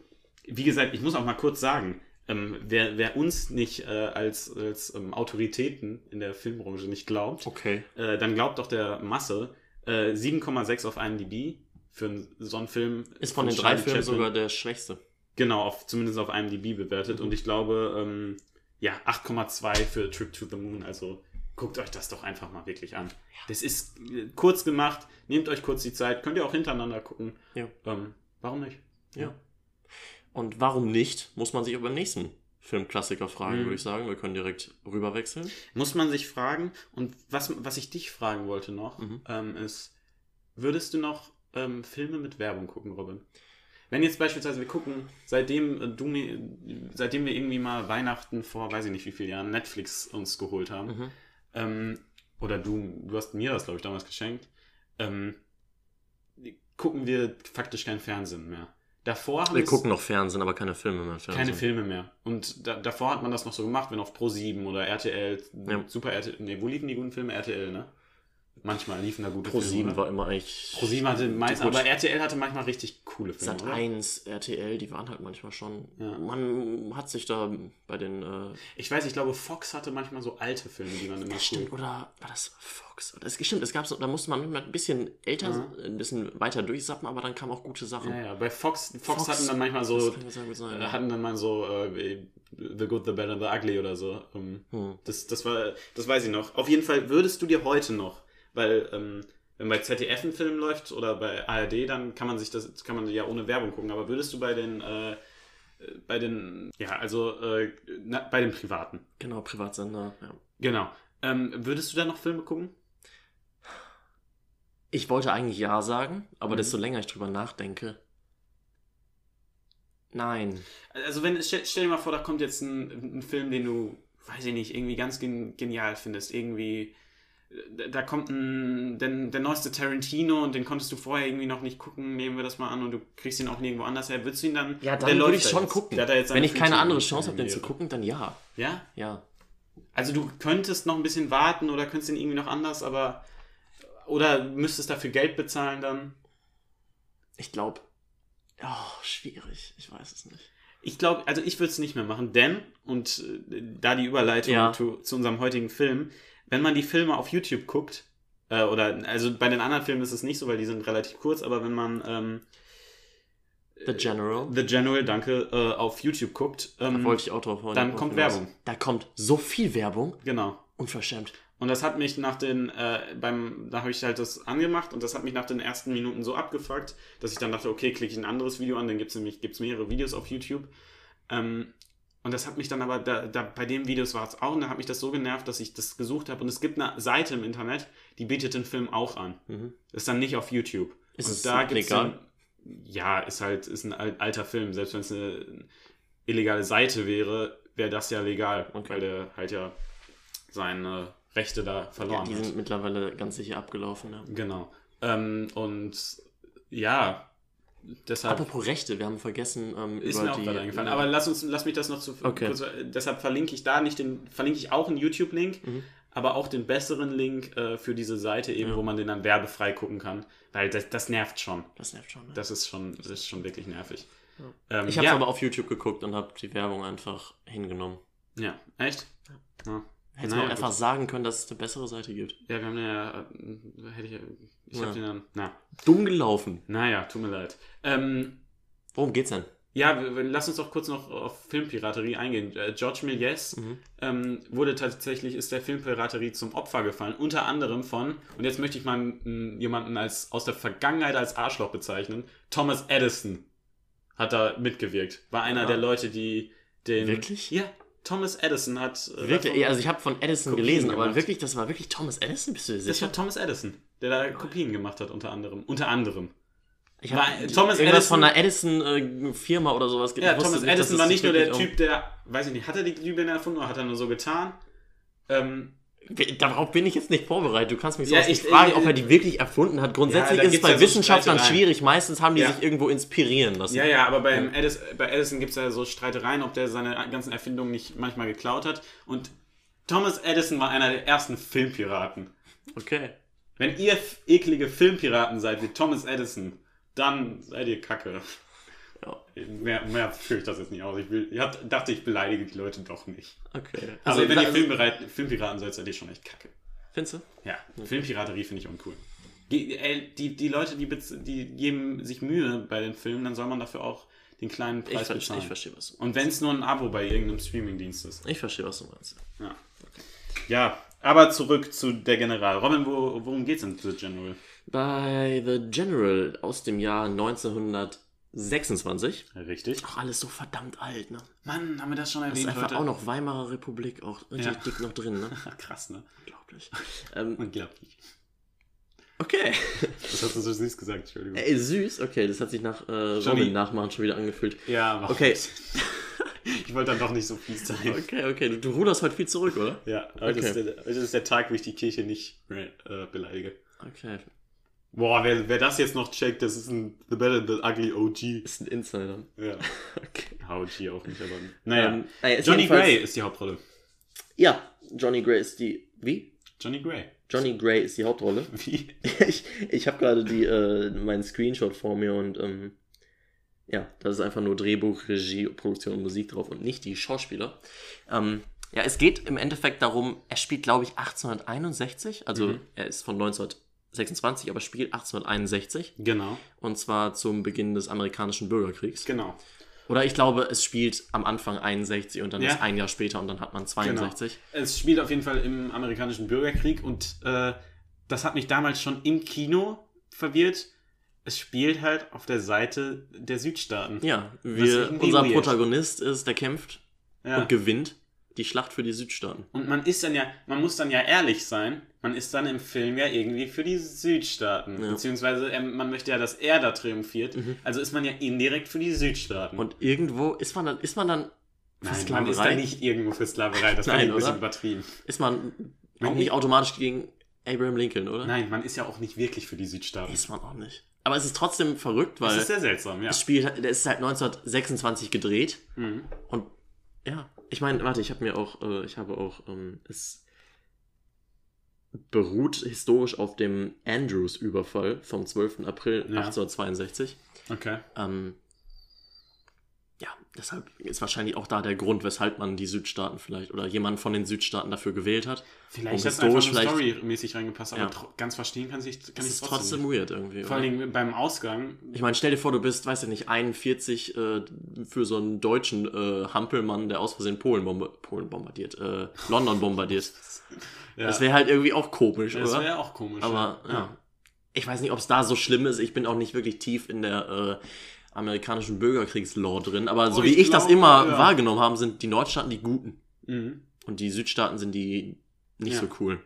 wie gesagt, ich muss auch mal kurz sagen, ähm, wer, wer uns nicht äh, als, als ähm, Autoritäten in der Filmbranche nicht glaubt, Okay. äh, dann glaubt doch der Masse äh, 7,6 auf IMDb für einen- so einen Film. Ist von den drei Filmen sogar der schwächste. Genau, auf, zumindest auf IMDb bewertet. Mhm. Und ich glaube, ähm, ja, 8,2 für Trip to the Moon. Also guckt euch das doch einfach mal wirklich an. Das ist äh, kurz gemacht. Nehmt euch kurz die Zeit. Könnt ihr auch hintereinander gucken. Ja. Ähm, warum nicht? Ja. Und warum nicht, muss man sich auch beim nächsten Filmklassiker fragen, Mhm. würde ich sagen. Wir können direkt rüberwechseln. Muss man sich fragen. Und was, was ich dich fragen wollte noch, Mhm. ähm, ist, würdest du noch ähm, Filme mit Werbung gucken, Robin? Wenn jetzt beispielsweise wir gucken, seitdem äh, du mir, seitdem wir irgendwie mal Weihnachten vor, weiß ich nicht wie vielen Jahren, Netflix uns geholt haben, Mhm. ähm, oder du, du hast mir das, glaube ich, damals geschenkt, ähm, gucken wir faktisch kein Fernsehen mehr. Davor haben Wir gucken noch Fernsehen, aber keine Filme mehr. Fernsehen. keine Filme mehr. Und da, davor hat man das noch so gemacht, wenn auf Pro7 oder RTL, Ja. Super RTL, nee, wo liefen die guten Filme? RTL, ne? Manchmal liefen da gute Pro7 Filme. war immer eigentlich. ProSieben hatte meist, Gut. aber RTL hatte manchmal richtig coole Filme. Sat oder? 1, RTL, die waren halt manchmal schon. Ja. Man hat sich da bei den. Äh, Ich weiß, ich glaube, Fox hatte manchmal so alte Filme, die waren immer stimmt, cool. oder war das Fox? Das stimmt, es gab so, da musste man manchmal ein bisschen älter, ein bisschen weiter durchsappen, aber dann kamen auch gute Sachen. Ja, ja, bei Fox, Fox, Fox, hatten dann manchmal Das so, äh, ja. hatten dann mal so äh, The Good, The Bad and The Ugly oder so. Ähm, Hm. das, das war, das weiß ich noch. Auf jeden Fall würdest du dir heute noch, weil ähm, wenn bei ZDF ein Film läuft oder bei ARD, dann kann man sich das, kann man ja ohne Werbung gucken. Aber würdest du bei den, äh, bei den, ja, also äh, na, bei den privaten, Genau, Privatsender, ja. genau, ähm, würdest du da noch Filme gucken? Ich wollte eigentlich ja sagen, aber Mhm. desto länger ich drüber nachdenke. Nein. Also wenn, stell, stell dir mal vor, da kommt jetzt ein, ein Film, den du, weiß ich nicht, irgendwie ganz gen, genial findest. Irgendwie, da kommt ein, der, der neueste Tarantino und den konntest du vorher irgendwie noch nicht gucken, nehmen wir das mal an und du kriegst ihn auch nirgendwo anders her. Würdest du ihn dann... Ja, dann würde ich schon jetzt. gucken. Wenn ich keine andere Chance habe, den zu gucken, dann ja. Ja? Ja. Also du könntest noch ein bisschen warten oder könntest ihn irgendwie noch anders, aber... Oder müsstest dafür Geld bezahlen dann? Ich glaube. Oh, schwierig. Ich weiß es nicht. Ich glaube, also ich würde es nicht mehr machen, denn, und äh, da die Überleitung Ja. zu, zu unserem heutigen Film, wenn man die Filme auf YouTube guckt, äh, oder, also bei den anderen Filmen ist es nicht so, weil die sind relativ kurz, aber wenn man ähm, The General. The General, danke, äh, auf YouTube guckt, Da ähm, wollte ich auch drauf hauen. dann kommt. Werbung. Da kommt so viel Werbung. genau. Unverschämt. Und das hat mich nach den, äh, beim, da habe ich halt das angemacht und das hat mich nach den ersten Minuten so abgefuckt, dass ich dann dachte, okay, klicke ich ein anderes Video an, dann gibt es nämlich gibt's mehrere Videos auf YouTube. Ähm, und das hat mich dann aber, da, da, bei den Videos war es auch, und da hat mich das so genervt, dass ich das gesucht habe. Und es gibt eine Seite im Internet, die bietet den Film auch an. Mhm. Ist dann nicht auf YouTube. Ist und es da gibt's legal? Dann, ja, ist halt, ist ein al- alter Film. Selbst wenn es eine illegale Seite wäre, wäre das ja legal, Okay. weil der halt ja seine Rechte da Ja, verloren die hat. sind mittlerweile ganz sicher abgelaufen. Ja. Genau. Ähm, und ja, deshalb Apropos Rechte, wir haben vergessen ähm, ist über mir auch die. gerade eingefallen. Aber lass uns, lass mich das noch zu. Okay. Kurz, äh, deshalb verlinke ich da nicht den, verlinke ich auch einen YouTube-Link, Mhm. aber auch den besseren Link äh, für diese Seite eben, Ja. wo man den dann werbefrei gucken kann, weil das, das nervt schon. das nervt schon. Ne? Das ist schon, das ist schon wirklich nervig. Ähm, ich habe ja, aber auf YouTube geguckt und habe die Werbung einfach hingenommen. ja, echt? Ja. Hätte Naja, man auch einfach gut. sagen können, dass es eine bessere Seite gibt. Ja, wir haben ja, äh, hätte ich, ich Ja. hab den dann, na, Dumm gelaufen. naja, tut mir leid. Ähm, Worum geht's denn? Ja, wir, lass uns doch kurz noch auf Filmpiraterie eingehen. Äh, George Méliès ähm, wurde tatsächlich, ist der Filmpiraterie zum Opfer gefallen, unter anderem von, und jetzt möchte ich mal m, jemanden als, aus der Vergangenheit als Arschloch bezeichnen, Thomas Edison hat da mitgewirkt. War einer Ja. der Leute, die den... Wirklich? Ja, Thomas Edison hat... äh, Wirklich? also ich habe von Edison Kopien gelesen, aber gemacht. wirklich, das war wirklich Thomas Edison? Bist du dir das sicher? war Thomas Edison, der da Kopien gemacht hat, unter anderem. Unter anderem. Ich war- hab Thomas irgendwas Edison- von einer Edison-Firma oder sowas Ja, Thomas nicht, Edison es war nicht nur der Typ, der, weiß ich nicht, hat er die Glühbirne erfunden oder hat er nur so getan? Ähm, Darauf bin ich jetzt nicht vorbereitet. Du kannst mich Ja, sonst nicht ich- fragen, äh, ob er die wirklich erfunden hat. Grundsätzlich da ist es bei ja so Wissenschaftlern schwierig. Meistens haben die Ja. sich irgendwo inspirieren lassen. ja, ja, aber beim Edison, bei Edison gibt es ja so Streitereien, ob der seine ganzen Erfindungen nicht manchmal geklaut hat. Und Thomas Edison war einer der ersten Filmpiraten. Okay. Wenn ihr eklige Filmpiraten seid wie Thomas Edison, dann seid ihr kacke. Ja. Mehr, mehr führe ich das jetzt nicht aus. Ich, will, ich hab, dachte, ich beleidige die Leute doch nicht. Okay. Also, Also, wenn ihr Filmbereit, Filmpiraten seid, seid ihr schon echt kacke. findest du? Ja, Filmpiraterie finde ich uncool. Die, äh, die, die Leute, die, die geben sich Mühe bei den Filmen, dann soll man dafür auch den kleinen Ich, Preis ver bezahlen. ich verstehe, was du Und wenn es nur ein Abo bei irgendeinem Streamingdienst ist. Ich verstehe, was du meinst. Ja. ja, aber zurück zu der General. Robin, wo, worum geht's in The General? Bei The General aus dem Jahr 1926. Richtig. Ach, alles so verdammt alt, ne? Mann, haben wir das schon Das ist erwähnt einfach heute? auch noch Weimarer Republik, auch richtig Ja. dick noch drin, ne? Krass, ne? Unglaublich. Ähm, Unglaublich. okay. Das hast du so süß gesagt, Entschuldigung. Ey, süß. Okay, das hat sich nach äh. Robin nachmachen schon wieder angefühlt. Ja, mach. Okay. Ich wollte dann doch nicht so fies sein. Okay, okay. Du, du ruderst heute viel zurück, oder? Ja, heute, Okay. ist der, heute ist der Tag, wo ich die Kirche nicht äh, beleidige. Okay. Boah, wer, wer das jetzt noch checkt, das ist ein The Better and the Ugly OG. Ist ein Insider. Ja. Okay. OG auch nicht, aber. Naja. Ähm, naja, ist Johnny Gray ist die Hauptrolle. Ja, Johnny Gray ist die. Wie? Johnny Gray. Johnny Gray ist die Hauptrolle. Wie? ich ich habe gerade die äh, meinen Screenshot vor mir und ähm, ja, das ist einfach nur Drehbuch, Regie, Produktion und Musik drauf und nicht die Schauspieler. Ähm, ja, es geht im Endeffekt darum, er spielt, glaube ich, 1861, also Mhm. er ist von 1926, aber spielt 1861 Genau. und zwar zum Beginn des amerikanischen Bürgerkriegs. Genau. Oder ich glaube, es spielt am Anfang 61 und dann Ja. ist ein Jahr später und dann hat man 62. Es spielt auf jeden Fall im amerikanischen Bürgerkrieg und äh, das hat mich damals schon im Kino verwirrt. Es spielt halt auf der Seite der Südstaaten. Ja, wir, unser weird. Protagonist ist, der kämpft Ja. und gewinnt die Schlacht für die Südstaaten. Und man ist dann ja, man muss dann ja ehrlich sein, man ist dann im Film ja irgendwie für die Südstaaten. Ja. Beziehungsweise er, man möchte ja, dass er da triumphiert. Also ist man ja indirekt für die Südstaaten. Und irgendwo ist man dann, ist man dann für Nein, man ist da Sklaverei? nicht irgendwo für Sklaverei. Das war Nein, ein bisschen oder? übertrieben. Ist man Man auch nicht automatisch gegen Abraham Lincoln, oder? Nein, man ist ja auch nicht wirklich für die Südstaaten. Ist man auch nicht. Aber es ist trotzdem verrückt, weil Das ist sehr seltsam, ja. das Spiel, der ist halt 1926 gedreht Mhm. und ja, ich meine, warte, ich habe mir auch, äh, ich habe auch, ähm, es beruht historisch auf dem Andrews-Überfall vom 12. April Ja. 1862. Okay. Ähm, deshalb ist wahrscheinlich auch da der Grund, weshalb man die Südstaaten vielleicht oder jemand von den Südstaaten dafür gewählt hat. Vielleicht Um hat es einfach vielleicht- storymäßig reingepasst, aber Ja. ganz verstehen kann, sich, kann Das ich ist trotzdem. trotzdem weird irgendwie. Vor oder? allen Dingen beim Ausgang. Ich meine, stell dir vor, du bist, weiß ich nicht, 41 äh, für so einen deutschen äh, Hampelmann, der aus Versehen Polen, bomba Polen bombardiert, äh, London bombardiert. Ja, Das wäre halt irgendwie auch komisch, das oder? wäre auch komisch. Aber ja. Ich weiß nicht, ob es da so schlimm ist. Ich bin auch nicht wirklich tief in der äh, amerikanischen Bürgerkriegslore drin. Aber so Oh, wie ich ich das glaube, immer ja. wahrgenommen habe, sind die Nordstaaten die Guten. Mhm. Und die Südstaaten sind die nicht Ja. so cool.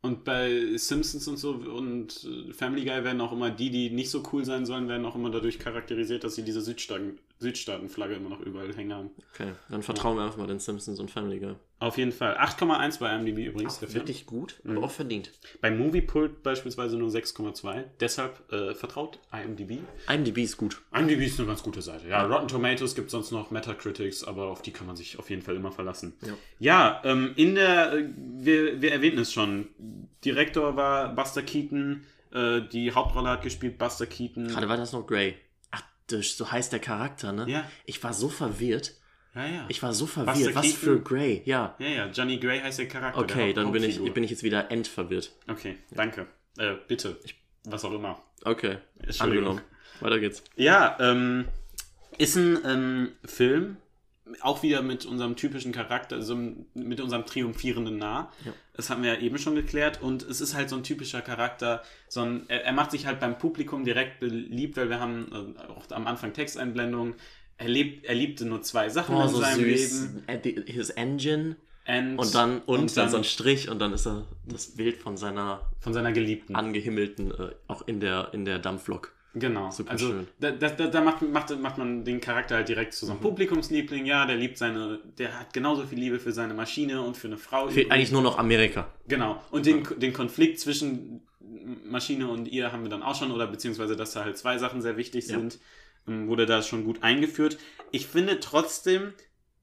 Und bei Simpsons und so und äh, Family Guy werden auch immer die, die nicht so cool sein sollen, werden auch immer dadurch charakterisiert, dass sie diese Südstaaten, Südstaatenflagge immer noch überall hängen haben. Okay, dann vertrauen wir einfach mal den Simpsons und Family Guy. Auf jeden Fall. 8,1 bei IMDb übrigens. Film. Wirklich gut, Mhm. aber auch verdient. Bei Moviepult beispielsweise nur 6,2. Deshalb äh, vertraut IMDb. IMDb ist gut. IMDb ist eine ganz gute Seite. Ja, Rotten Tomatoes gibt sonst noch Metacritics, aber auf die kann man sich auf jeden Fall immer verlassen. Ja. Ja, ähm, in der, äh, wir, wir erwähnten es schon, Direktor war Buster Keaton, äh, die Hauptrolle hat gespielt Buster Keaton. Gerade war das noch Grey. So heißt der Charakter, ne? Ja. Ich war so verwirrt. Ja, ja. Ich war so verwirrt. Was Keaton? für Grey? Ja. ja, ja, Johnny Gray heißt der Charakter. der Okay, Haupt- dann bin ich, bin ich jetzt wieder entverwirrt. Okay, danke. Äh, bitte. was auch immer. Okay, angenommen. Weiter geht's. Ja, ähm, ist ein ähm, Film, auch wieder mit unserem typischen Charakter, also mit unserem triumphierenden Nah. Ja. Das haben wir ja eben schon geklärt. Und es ist halt so ein typischer Charakter. So ein, er, er macht sich halt beim Publikum direkt beliebt, weil wir haben äh, auch am Anfang Texteinblendungen. Er, lebt, er liebte nur zwei Sachen Oh, in so seinem süß. Leben. His Engine And, und dann und, und dann, dann so ein Strich und dann ist er das Bild von seiner von seiner Geliebten. angehimmelten äh, auch in der in der Dampflok. Genau. Super also schön. da, da, da macht, macht, macht man den Charakter halt direkt zu so Mhm. einem Publikumsliebling. Ja, der liebt seine, der hat genauso viel Liebe für seine Maschine und für eine Frau. Fehlt eigentlich nur noch Amerika. Genau. Und den, den Konflikt zwischen Maschine und ihr haben wir dann auch schon, oder beziehungsweise, dass da halt zwei Sachen sehr wichtig Ja. sind, ähm, wurde da schon gut eingeführt. Ich finde trotzdem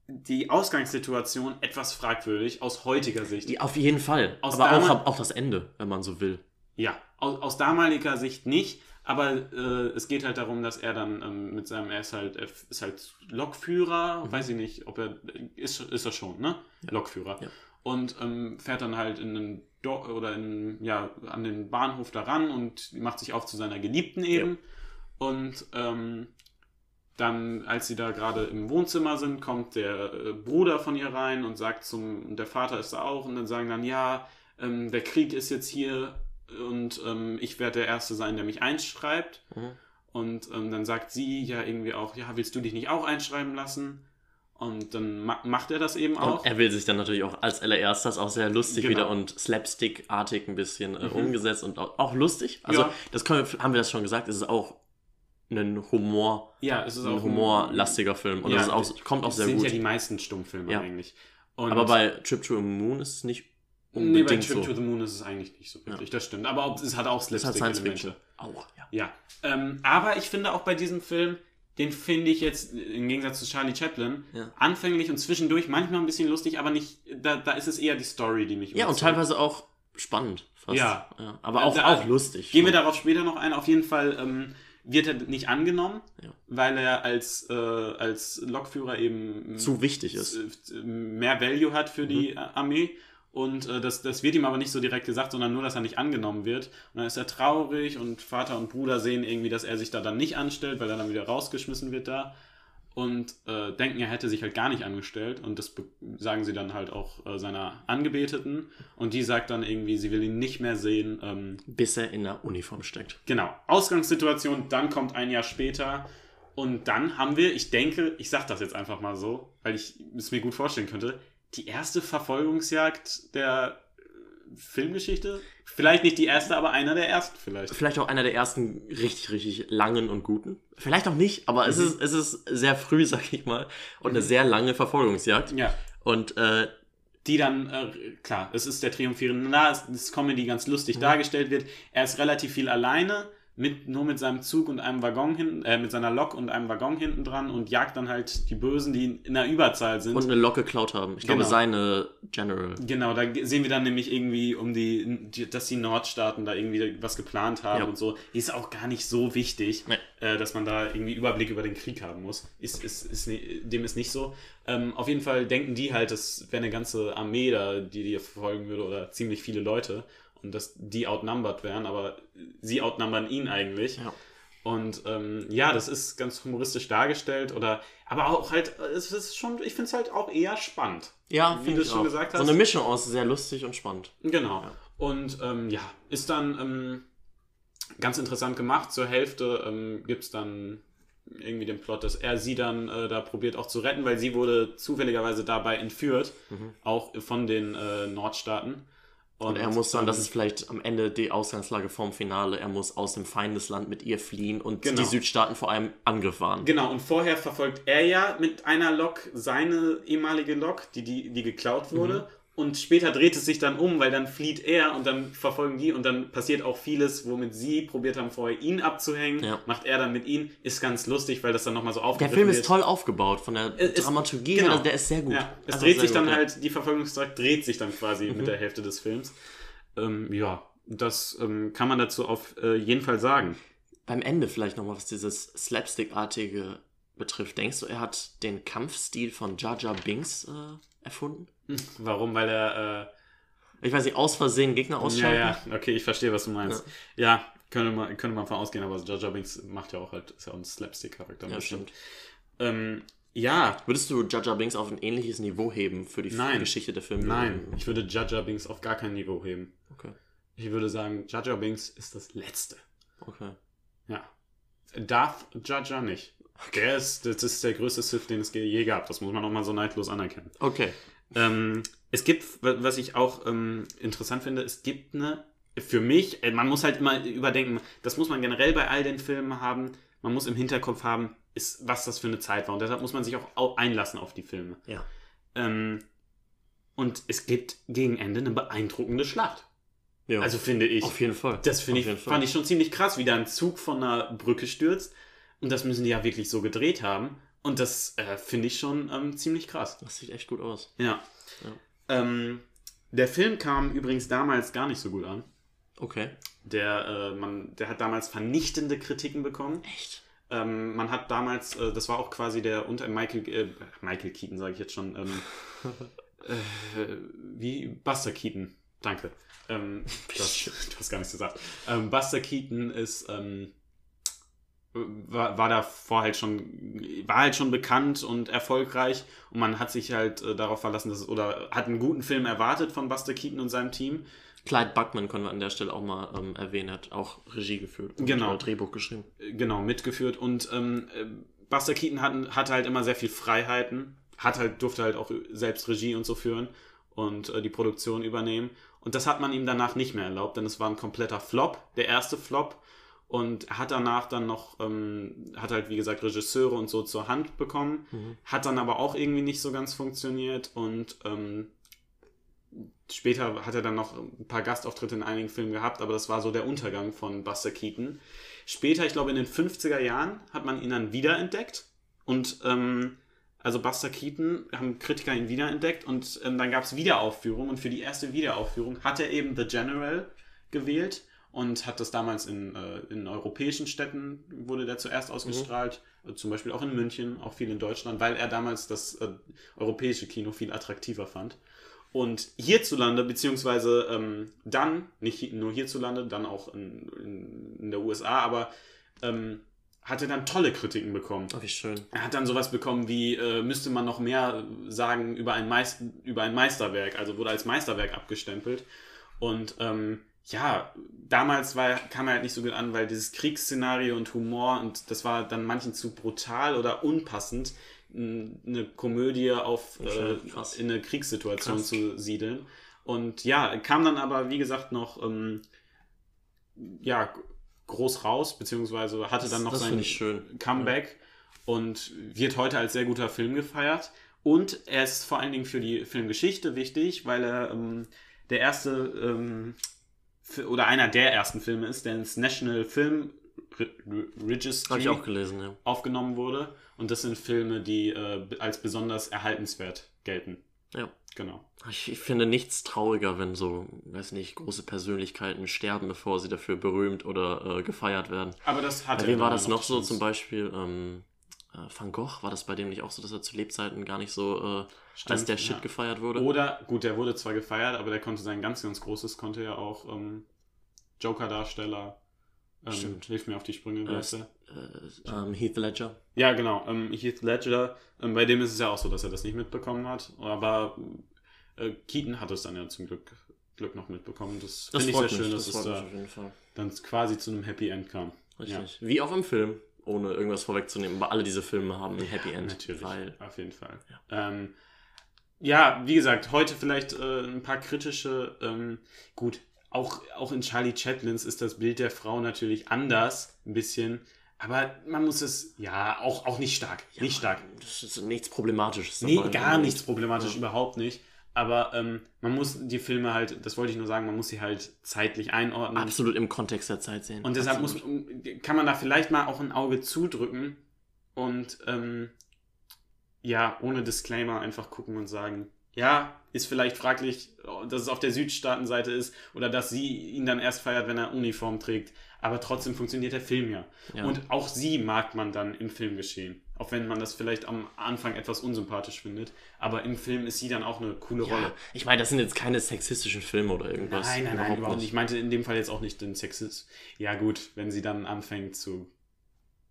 die Ausgangssituation etwas fragwürdig aus heutiger Sicht. Die, auf jeden Fall. Aus Aber auch, auch das Ende, wenn man so will. Ja, aus, aus damaliger Sicht nicht, aber äh, es geht halt darum, dass er dann ähm, mit seinem, er ist halt, er ist halt Lokführer, weiß ich nicht, ob er, ist, ist er schon, ne? Lokführer. Mhm. Ja. Und ähm, fährt dann halt in einen Do oder in, ja, an den Bahnhof daran und macht sich auf zu seiner Geliebten eben. Und ähm, dann, als sie da gerade im Wohnzimmer sind, kommt der äh, Bruder von ihr rein und sagt zum, und der Vater ist da auch, und dann sagen dann, ja, ähm, der Krieg ist jetzt hier und ähm, ich werde der Erste sein, der mich einschreibt. Mhm. Und ähm, dann sagt sie ja irgendwie auch, ja, willst du dich nicht auch einschreiben lassen? Und dann ma macht er das eben auch. Und er will sich dann natürlich auch als allererstes auch sehr lustig Genau. wieder und slapstick-artig ein bisschen äh, umgesetzt und auch, auch lustig. Also, Ja. das können wir, haben wir das schon gesagt, es ist auch ein Humor, ja, es ist ein auch humorlastiger Film. Und Ja, das ist auch, kommt auch das sehr sind gut. ja die meisten Stummfilme Ja. eigentlich. Und Aber bei Trip to the Moon ist es nicht nee, bei Trip so. to the Moon ist es eigentlich nicht so wirklich, das stimmt. Aber es hat auch. Slapstick-Elemente. Auch, ja. Ja, ähm, aber ich finde auch bei diesem Film, den finde ich jetzt im Gegensatz zu Charlie Chaplin Ja. anfänglich und zwischendurch manchmal ein bisschen lustig, aber nicht, da, da ist es eher die Story, die mich Ja, und teilweise auch spannend. Fast. Ja. ja. Aber auch, Da- auch lustig. Gehen wir darauf später noch ein. Auf jeden Fall ähm, wird er nicht angenommen, Ja. weil er als, äh, als Lokführer eben Zu wichtig ist. äh, mehr Value hat für die äh, Armee. Und äh, das, das wird ihm aber nicht so direkt gesagt, sondern nur, dass er nicht angenommen wird. Und dann ist er traurig und Vater und Bruder sehen irgendwie, dass er sich da dann nicht anstellt, weil er dann wieder rausgeschmissen wird da. Und äh, denken, er hätte sich halt gar nicht angestellt. Und das sagen sie dann halt auch äh, seiner Angebeteten. Und die sagt dann irgendwie, sie will ihn nicht mehr sehen. Ähm, Bis er in der Uniform steckt. Genau, Ausgangssituation, dann kommt ein Jahr später und dann haben wir, ich denke, ich sag das jetzt einfach mal so, weil ich es mir gut vorstellen könnte, die erste Verfolgungsjagd der äh, Filmgeschichte. Vielleicht nicht die erste, aber einer der ersten vielleicht. Vielleicht auch einer der ersten richtig, richtig langen und guten. Vielleicht auch nicht, aber es, ist, es ist sehr früh, sag ich mal. Und eine sehr lange Verfolgungsjagd. Ja, Und äh, die dann, äh, klar, es ist der triumphierende Nah, es ist Comedy ganz lustig dargestellt wird. Er ist relativ viel alleine, mit, nur mit seinem Zug und einem Waggon hinten, äh, mit seiner Lok und einem Waggon hinten dran und jagt dann halt die Bösen, die in der Überzahl sind. und eine Lok geklaut haben. Ich glaube, Genau. seine General. Genau, da sehen wir dann nämlich irgendwie um die, die dass die Nordstaaten da irgendwie was geplant haben Ja. und so. Ist auch gar nicht so wichtig, Nee. äh, dass man da irgendwie Überblick über den Krieg haben muss. Ist, ist, ist, ni- dem ist nicht so. Ähm, auf jeden Fall denken die halt, das wäre eine ganze Armee da, die die verfolgen würde oder ziemlich viele Leute und dass die outnumbered wären, aber sie outnumbern ihn eigentlich. Ja. Und ähm, ja, das ist ganz humoristisch dargestellt oder aber auch halt, es ist schon, ich finde es halt auch eher spannend. Ja, Wie du ich schon gesagt So hast. eine Mischung aus sehr lustig und spannend. Genau. Und ähm, ja, ist dann ähm, ganz interessant gemacht. Zur Hälfte ähm, gibt es dann irgendwie den Plot, dass er sie dann äh, da probiert auch zu retten, weil sie wurde zufälligerweise dabei entführt, auch von den äh, Nordstaaten. Und er muss dann, das ist vielleicht am Ende die Ausgangslage vorm Finale, er muss aus dem Feindesland mit ihr fliehen und Genau. die Südstaaten vor einem Angriff waren. Genau, und vorher verfolgt er ja mit einer Lok seine ehemalige Lok, die, die, die geklaut wurde. Mhm. Und später dreht es sich dann um, weil dann flieht er und dann verfolgen die und dann passiert auch vieles, womit sie probiert haben, vorher ihn abzuhängen. Ja. Macht er dann mit ihnen. Ist ganz lustig, weil das dann nochmal so Der aufgegriffen Film wird. ist toll aufgebaut von der Es- Dramaturgie, genau. also der ist sehr gut. Ja, es Einfach dreht sich dann gut, ja. halt, die Verfolgungsjagd dreht sich dann quasi Mhm. mit der Hälfte des Films. Ähm, ja, das ähm, kann man dazu auf äh, jeden Fall sagen. Beim Ende vielleicht nochmal, was dieses Slapstick-artige betrifft. Denkst du, er hat den Kampfstil von Jar Binks äh, erfunden? Warum? Weil er. Ich weiß nicht, aus Versehen Gegner Äh, ja, ausschalten? ja, okay, ich verstehe, was du meinst. Ja, könnte, man, könnte man von ausgehen, aber Jar Binks macht ja auch halt, ist ja auch ein Slapstick-Charakter. Ja, bisschen. stimmt. Ähm, ja, Würdest du Jar Binks auf ein ähnliches Niveau heben für die Nein. Geschichte der Filme? nein, ich würde Jar Binks auf gar kein Niveau heben. Okay, Ich würde sagen, Jar Binks ist das Letzte. okay. Ja. Darth Jar Jar nicht. Der ist, das ist der größte Sith, den es je gab. Das muss man auch mal so neidlos anerkennen. Okay. Ähm, es gibt, wa- was ich auch ähm, interessant finde, es gibt eine, für mich, äh, man muss halt immer überdenken, das muss man generell bei all den Filmen haben, man muss im Hinterkopf haben, ist, was das für eine Zeit war. Und deshalb muss man sich auch au- einlassen auf die Filme. Ja. Ähm, und es gibt gegen Ende eine beeindruckende Schlacht. ja. Also finde ich. auf jeden Fall. Das finde ich, fand ich schon ziemlich krass, wie da ein Zug von einer Brücke stürzt. Und das müssen die ja wirklich so gedreht haben. Und das äh, finde ich schon ähm, ziemlich krass. Das sieht echt gut aus. Ja. Ja. Ähm, der Film kam übrigens damals gar nicht so gut an. Okay. Der, äh, man, der hat damals vernichtende Kritiken bekommen. Echt? Ähm, man hat damals, äh, das war auch quasi der unter Michael, äh, Michael Keaton, sage ich jetzt schon. Ähm, äh, wie Buster Keaton. Danke. Ähm, du, hast, du hast gar nichts gesagt. Ähm, Buster Keaton ist ähm, war, war davor halt schon war halt schon bekannt und erfolgreich und man hat sich halt äh, darauf verlassen, dass es, oder hat einen guten Film erwartet von Buster Keaton und seinem Team. Clyde Buckman können wir an der Stelle auch mal ähm, erwähnen, hat auch Regie geführt und Genau. äh, Drehbuch geschrieben. genau, mitgeführt. Und ähm, äh, Buster Keaton hat, hatte halt immer sehr viel Freiheiten, hat halt, durfte halt auch selbst Regie und so führen und äh, die Produktion übernehmen. Und das hat man ihm danach nicht mehr erlaubt, denn es war ein kompletter Flop, der erste Flop. Und hat danach dann noch, ähm, hat halt wie gesagt Regisseure und so zur Hand bekommen, hat dann aber auch irgendwie nicht so ganz funktioniert. Und ähm, später hat er dann noch ein paar Gastauftritte in einigen Filmen gehabt, aber das war so der Untergang von Buster Keaton. Später, ich glaube in den 50er Jahren, hat man ihn dann wiederentdeckt. Und ähm, also Buster Keaton, haben Kritiker ihn wiederentdeckt. Und ähm, dann gab es Wiederaufführungen und für die erste Wiederaufführung hat er eben The General gewählt und hat das damals in, äh, in europäischen Städten, wurde der zuerst ausgestrahlt, mhm. zum Beispiel auch in München, auch viel in Deutschland, weil er damals das äh, europäische Kino viel attraktiver fand. Und hierzulande, beziehungsweise ähm, dann, nicht nur hierzulande, dann auch in, in, in der USA, aber ähm, hat er dann tolle Kritiken bekommen. Oh, wie schön. Er hat dann sowas bekommen wie, äh, müsste man noch mehr sagen über ein, Meist über ein Meisterwerk, also wurde als Meisterwerk abgestempelt. Und ähm, ja, damals war, kam er halt nicht so gut an, weil dieses Kriegsszenario und Humor und das war dann manchen zu brutal oder unpassend, eine Komödie auf äh, in eine Kriegssituation krass. zu siedeln. Und ja, kam dann aber, wie gesagt, noch ähm, ja, groß raus, beziehungsweise hatte dann noch das sein Comeback ja. und wird heute als sehr guter Film gefeiert. Und er ist vor allen Dingen für die Filmgeschichte wichtig, weil er ähm, der erste ähm, oder einer der ersten Filme ist, der ins National Film Registry gelesen, aufgenommen wurde. Und das sind Filme, die äh, als besonders erhaltenswert gelten. Ja. Genau. Ich, ich, finde nichts trauriger, wenn so, weiß nicht, große Persönlichkeiten sterben, bevor sie dafür berühmt oder äh, gefeiert werden. Aber das hatte. Bei wem war das noch so zum Beispiel? Ähm, äh, Van Gogh, war das bei dem nicht auch so, dass er zu Lebzeiten gar nicht so äh, als der Shit ja. gefeiert wurde? Oder, gut, der wurde zwar gefeiert, aber der konnte sein ganz, ganz großes, konnte ja auch ähm, Joker-Darsteller ähm, Stimmt. Hilf mir auf die Sprünge, äh, äh, ähm, Heath Ledger. Ja, genau. Ähm, Heath Ledger. Ähm, bei dem ist es ja auch so, dass er das nicht mitbekommen hat. Aber äh, Keaton hat es dann ja zum Glück, Glück noch mitbekommen. Das, das finde ich sehr schön, dass das es da dann quasi zu einem Happy End kam. Richtig. Ja. Wie auch im Film, ohne irgendwas vorwegzunehmen. Aber alle diese Filme haben ein Happy End. Natürlich, weil, auf jeden Fall. Ja. Ähm, ja, wie gesagt, heute vielleicht äh, ein paar kritische, ähm, gut, auch, auch in Charlie Chaplins ist das Bild der Frau natürlich anders, ein bisschen. Aber man muss es, ja, auch, auch nicht stark. Ja, nicht stark. Das ist nichts Problematisches. Nee, gar nichts problematisch, ja. überhaupt nicht. Aber ähm, man muss die Filme halt, das wollte ich nur sagen, man muss sie halt zeitlich einordnen. Absolut im Kontext der Zeit sehen. Und deshalb muss, kann man da vielleicht mal auch ein Auge zudrücken und ähm, ja, ohne Disclaimer einfach gucken und sagen, ja, ist vielleicht fraglich, dass es auf der Südstaatenseite ist oder dass sie ihn dann erst feiert, wenn er Uniform trägt. Aber trotzdem funktioniert der Film ja. ja. Und auch sie mag man dann im Film geschehen. Auch wenn man das vielleicht am Anfang etwas unsympathisch findet. Aber im Film ist sie dann auch eine coole ja, Rolle. Ich meine, das sind jetzt keine sexistischen Filme oder irgendwas. Nein, nein, nein, überhaupt nicht. Ich meinte in dem Fall jetzt auch nicht den Sexist. Ja, gut, wenn sie dann anfängt zu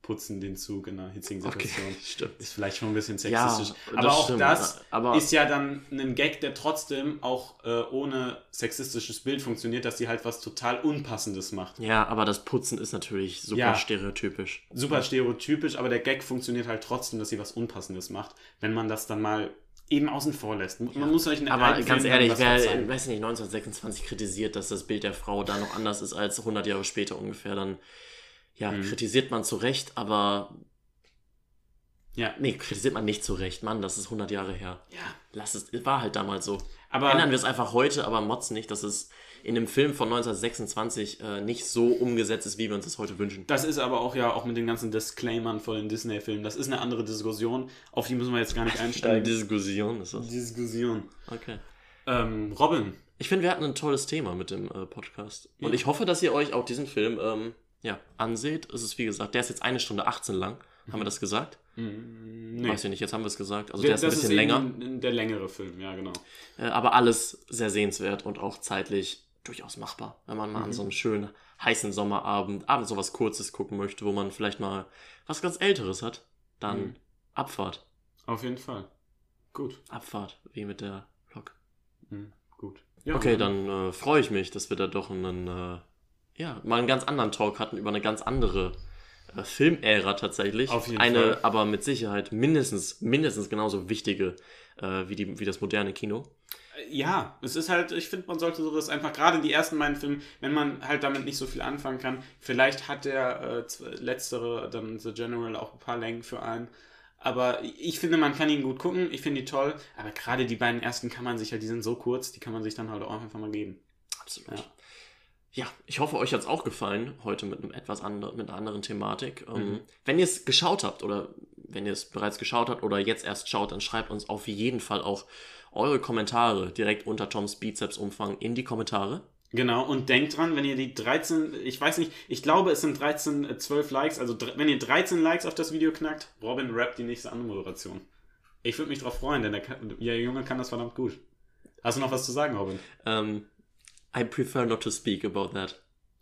putzen den Zug in einer hitzigen Situation. Okay, stimmt. Ist vielleicht schon ein bisschen sexistisch. Ja, aber auch stimmt. das aber ist ja dann ein Gag, der trotzdem auch äh, ohne sexistisches Bild funktioniert, dass sie halt was total Unpassendes macht. Ja, aber das Putzen ist natürlich super ja, stereotypisch. Super stereotypisch, aber der Gag funktioniert halt trotzdem, dass sie was Unpassendes macht, wenn man das dann mal eben außen vor lässt. Man ja. muss nicht Aber ganz Film ehrlich, wer, weiß nicht, 1926 kritisiert, dass das Bild der Frau da noch anders ist als 100 Jahre später ungefähr, dann ja, mhm. kritisiert man zu Recht, aber. Ja. Nee, kritisiert man nicht zu Recht. Mann, das ist 100 Jahre her. Ja. Lass es, war halt damals so. Aber Ändern wir es einfach heute, aber motzen nicht, dass es in einem Film von 1926 äh, nicht so umgesetzt ist, wie wir uns das heute wünschen. Das ist aber auch ja auch mit den ganzen Disclaimern von den Disney-Filmen. Das ist eine andere Diskussion, auf die müssen wir jetzt gar nicht einsteigen. Diskussion ist das. Diskussion. Okay. Ähm, Robin. Ich finde, wir hatten ein tolles Thema mit dem äh, Podcast. Ja. Und ich hoffe, dass ihr euch auch diesen Film ähm, ja, anseht, ist es wie gesagt, der ist jetzt eine Stunde 18 lang. Haben wir das gesagt? Mm, nee. Weiß ich nicht, jetzt haben wir es gesagt. Also der, der ist ein bisschen ist länger. Der längere Film, ja, genau. Äh, aber alles sehr sehenswert und auch zeitlich durchaus machbar. Wenn man mal mhm. an so einem schönen, heißen Sommerabend, abends so was Kurzes gucken möchte, wo man vielleicht mal was ganz Älteres hat, dann mhm. Abfahrt. Auf jeden Fall. Gut. Abfahrt, wie mit der Lok. Mhm. Gut. Ja, okay, dann äh, freue ich mich, dass wir da doch einen äh, ja, mal einen ganz anderen Talk hatten über eine ganz andere äh, Filmära tatsächlich. Auf jeden eine, Fall. aber mit Sicherheit mindestens, mindestens genauso wichtige äh, wie, die, wie das moderne Kino. Äh, ja, es ist halt, ich finde, man sollte sowas einfach, gerade die ersten beiden Filme, wenn man halt damit nicht so viel anfangen kann, vielleicht hat der äh, letztere, dann The General, auch ein paar Längen für einen. Aber ich finde, man kann ihn gut gucken, ich finde die toll, aber gerade die beiden ersten kann man sich halt, die sind so kurz, die kann man sich dann halt auch einfach mal geben. Absolut. Ja ja, ich hoffe, euch hat es auch gefallen, heute mit einem etwas anderen, mit einer anderen Thematik. Ähm, mhm. wenn ihr es geschaut habt oder wenn ihr es bereits geschaut habt oder jetzt erst schaut, dann schreibt uns auf jeden Fall auch eure Kommentare direkt unter Toms Bizepsumfang in die Kommentare. Genau, und denkt dran, wenn ihr die 13, ich weiß nicht, ich glaube, es sind 13, 12 äh, Likes, also wenn ihr 13 Likes auf das Video knackt, Robin rappt die nächste Anmoderation. Ich würde mich drauf freuen, denn der, der, Junge kann das verdammt gut. Hast du noch was zu sagen, Robin? Ähm, I prefer not to speak about that.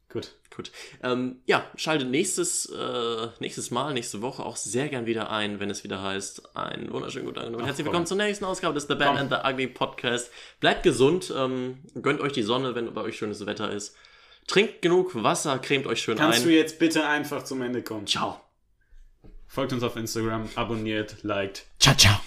Gut. Gut. Ähm, ja, schaltet nächstes, äh, nächstes Mal, nächste Woche auch sehr gern wieder ein, wenn es wieder heißt, einen wunderschönen guten Tag und herzlich willkommen zur nächsten Ausgabe des The Bad and the Ugly Podcast. Bleibt gesund, ähm, gönnt euch die Sonne, wenn bei euch schönes Wetter ist. Trinkt genug Wasser, cremt euch schön Kannst ein. Kannst du jetzt bitte einfach zum Ende kommen? Ciao. Folgt uns auf Instagram, abonniert, liked. Ciao, ciao.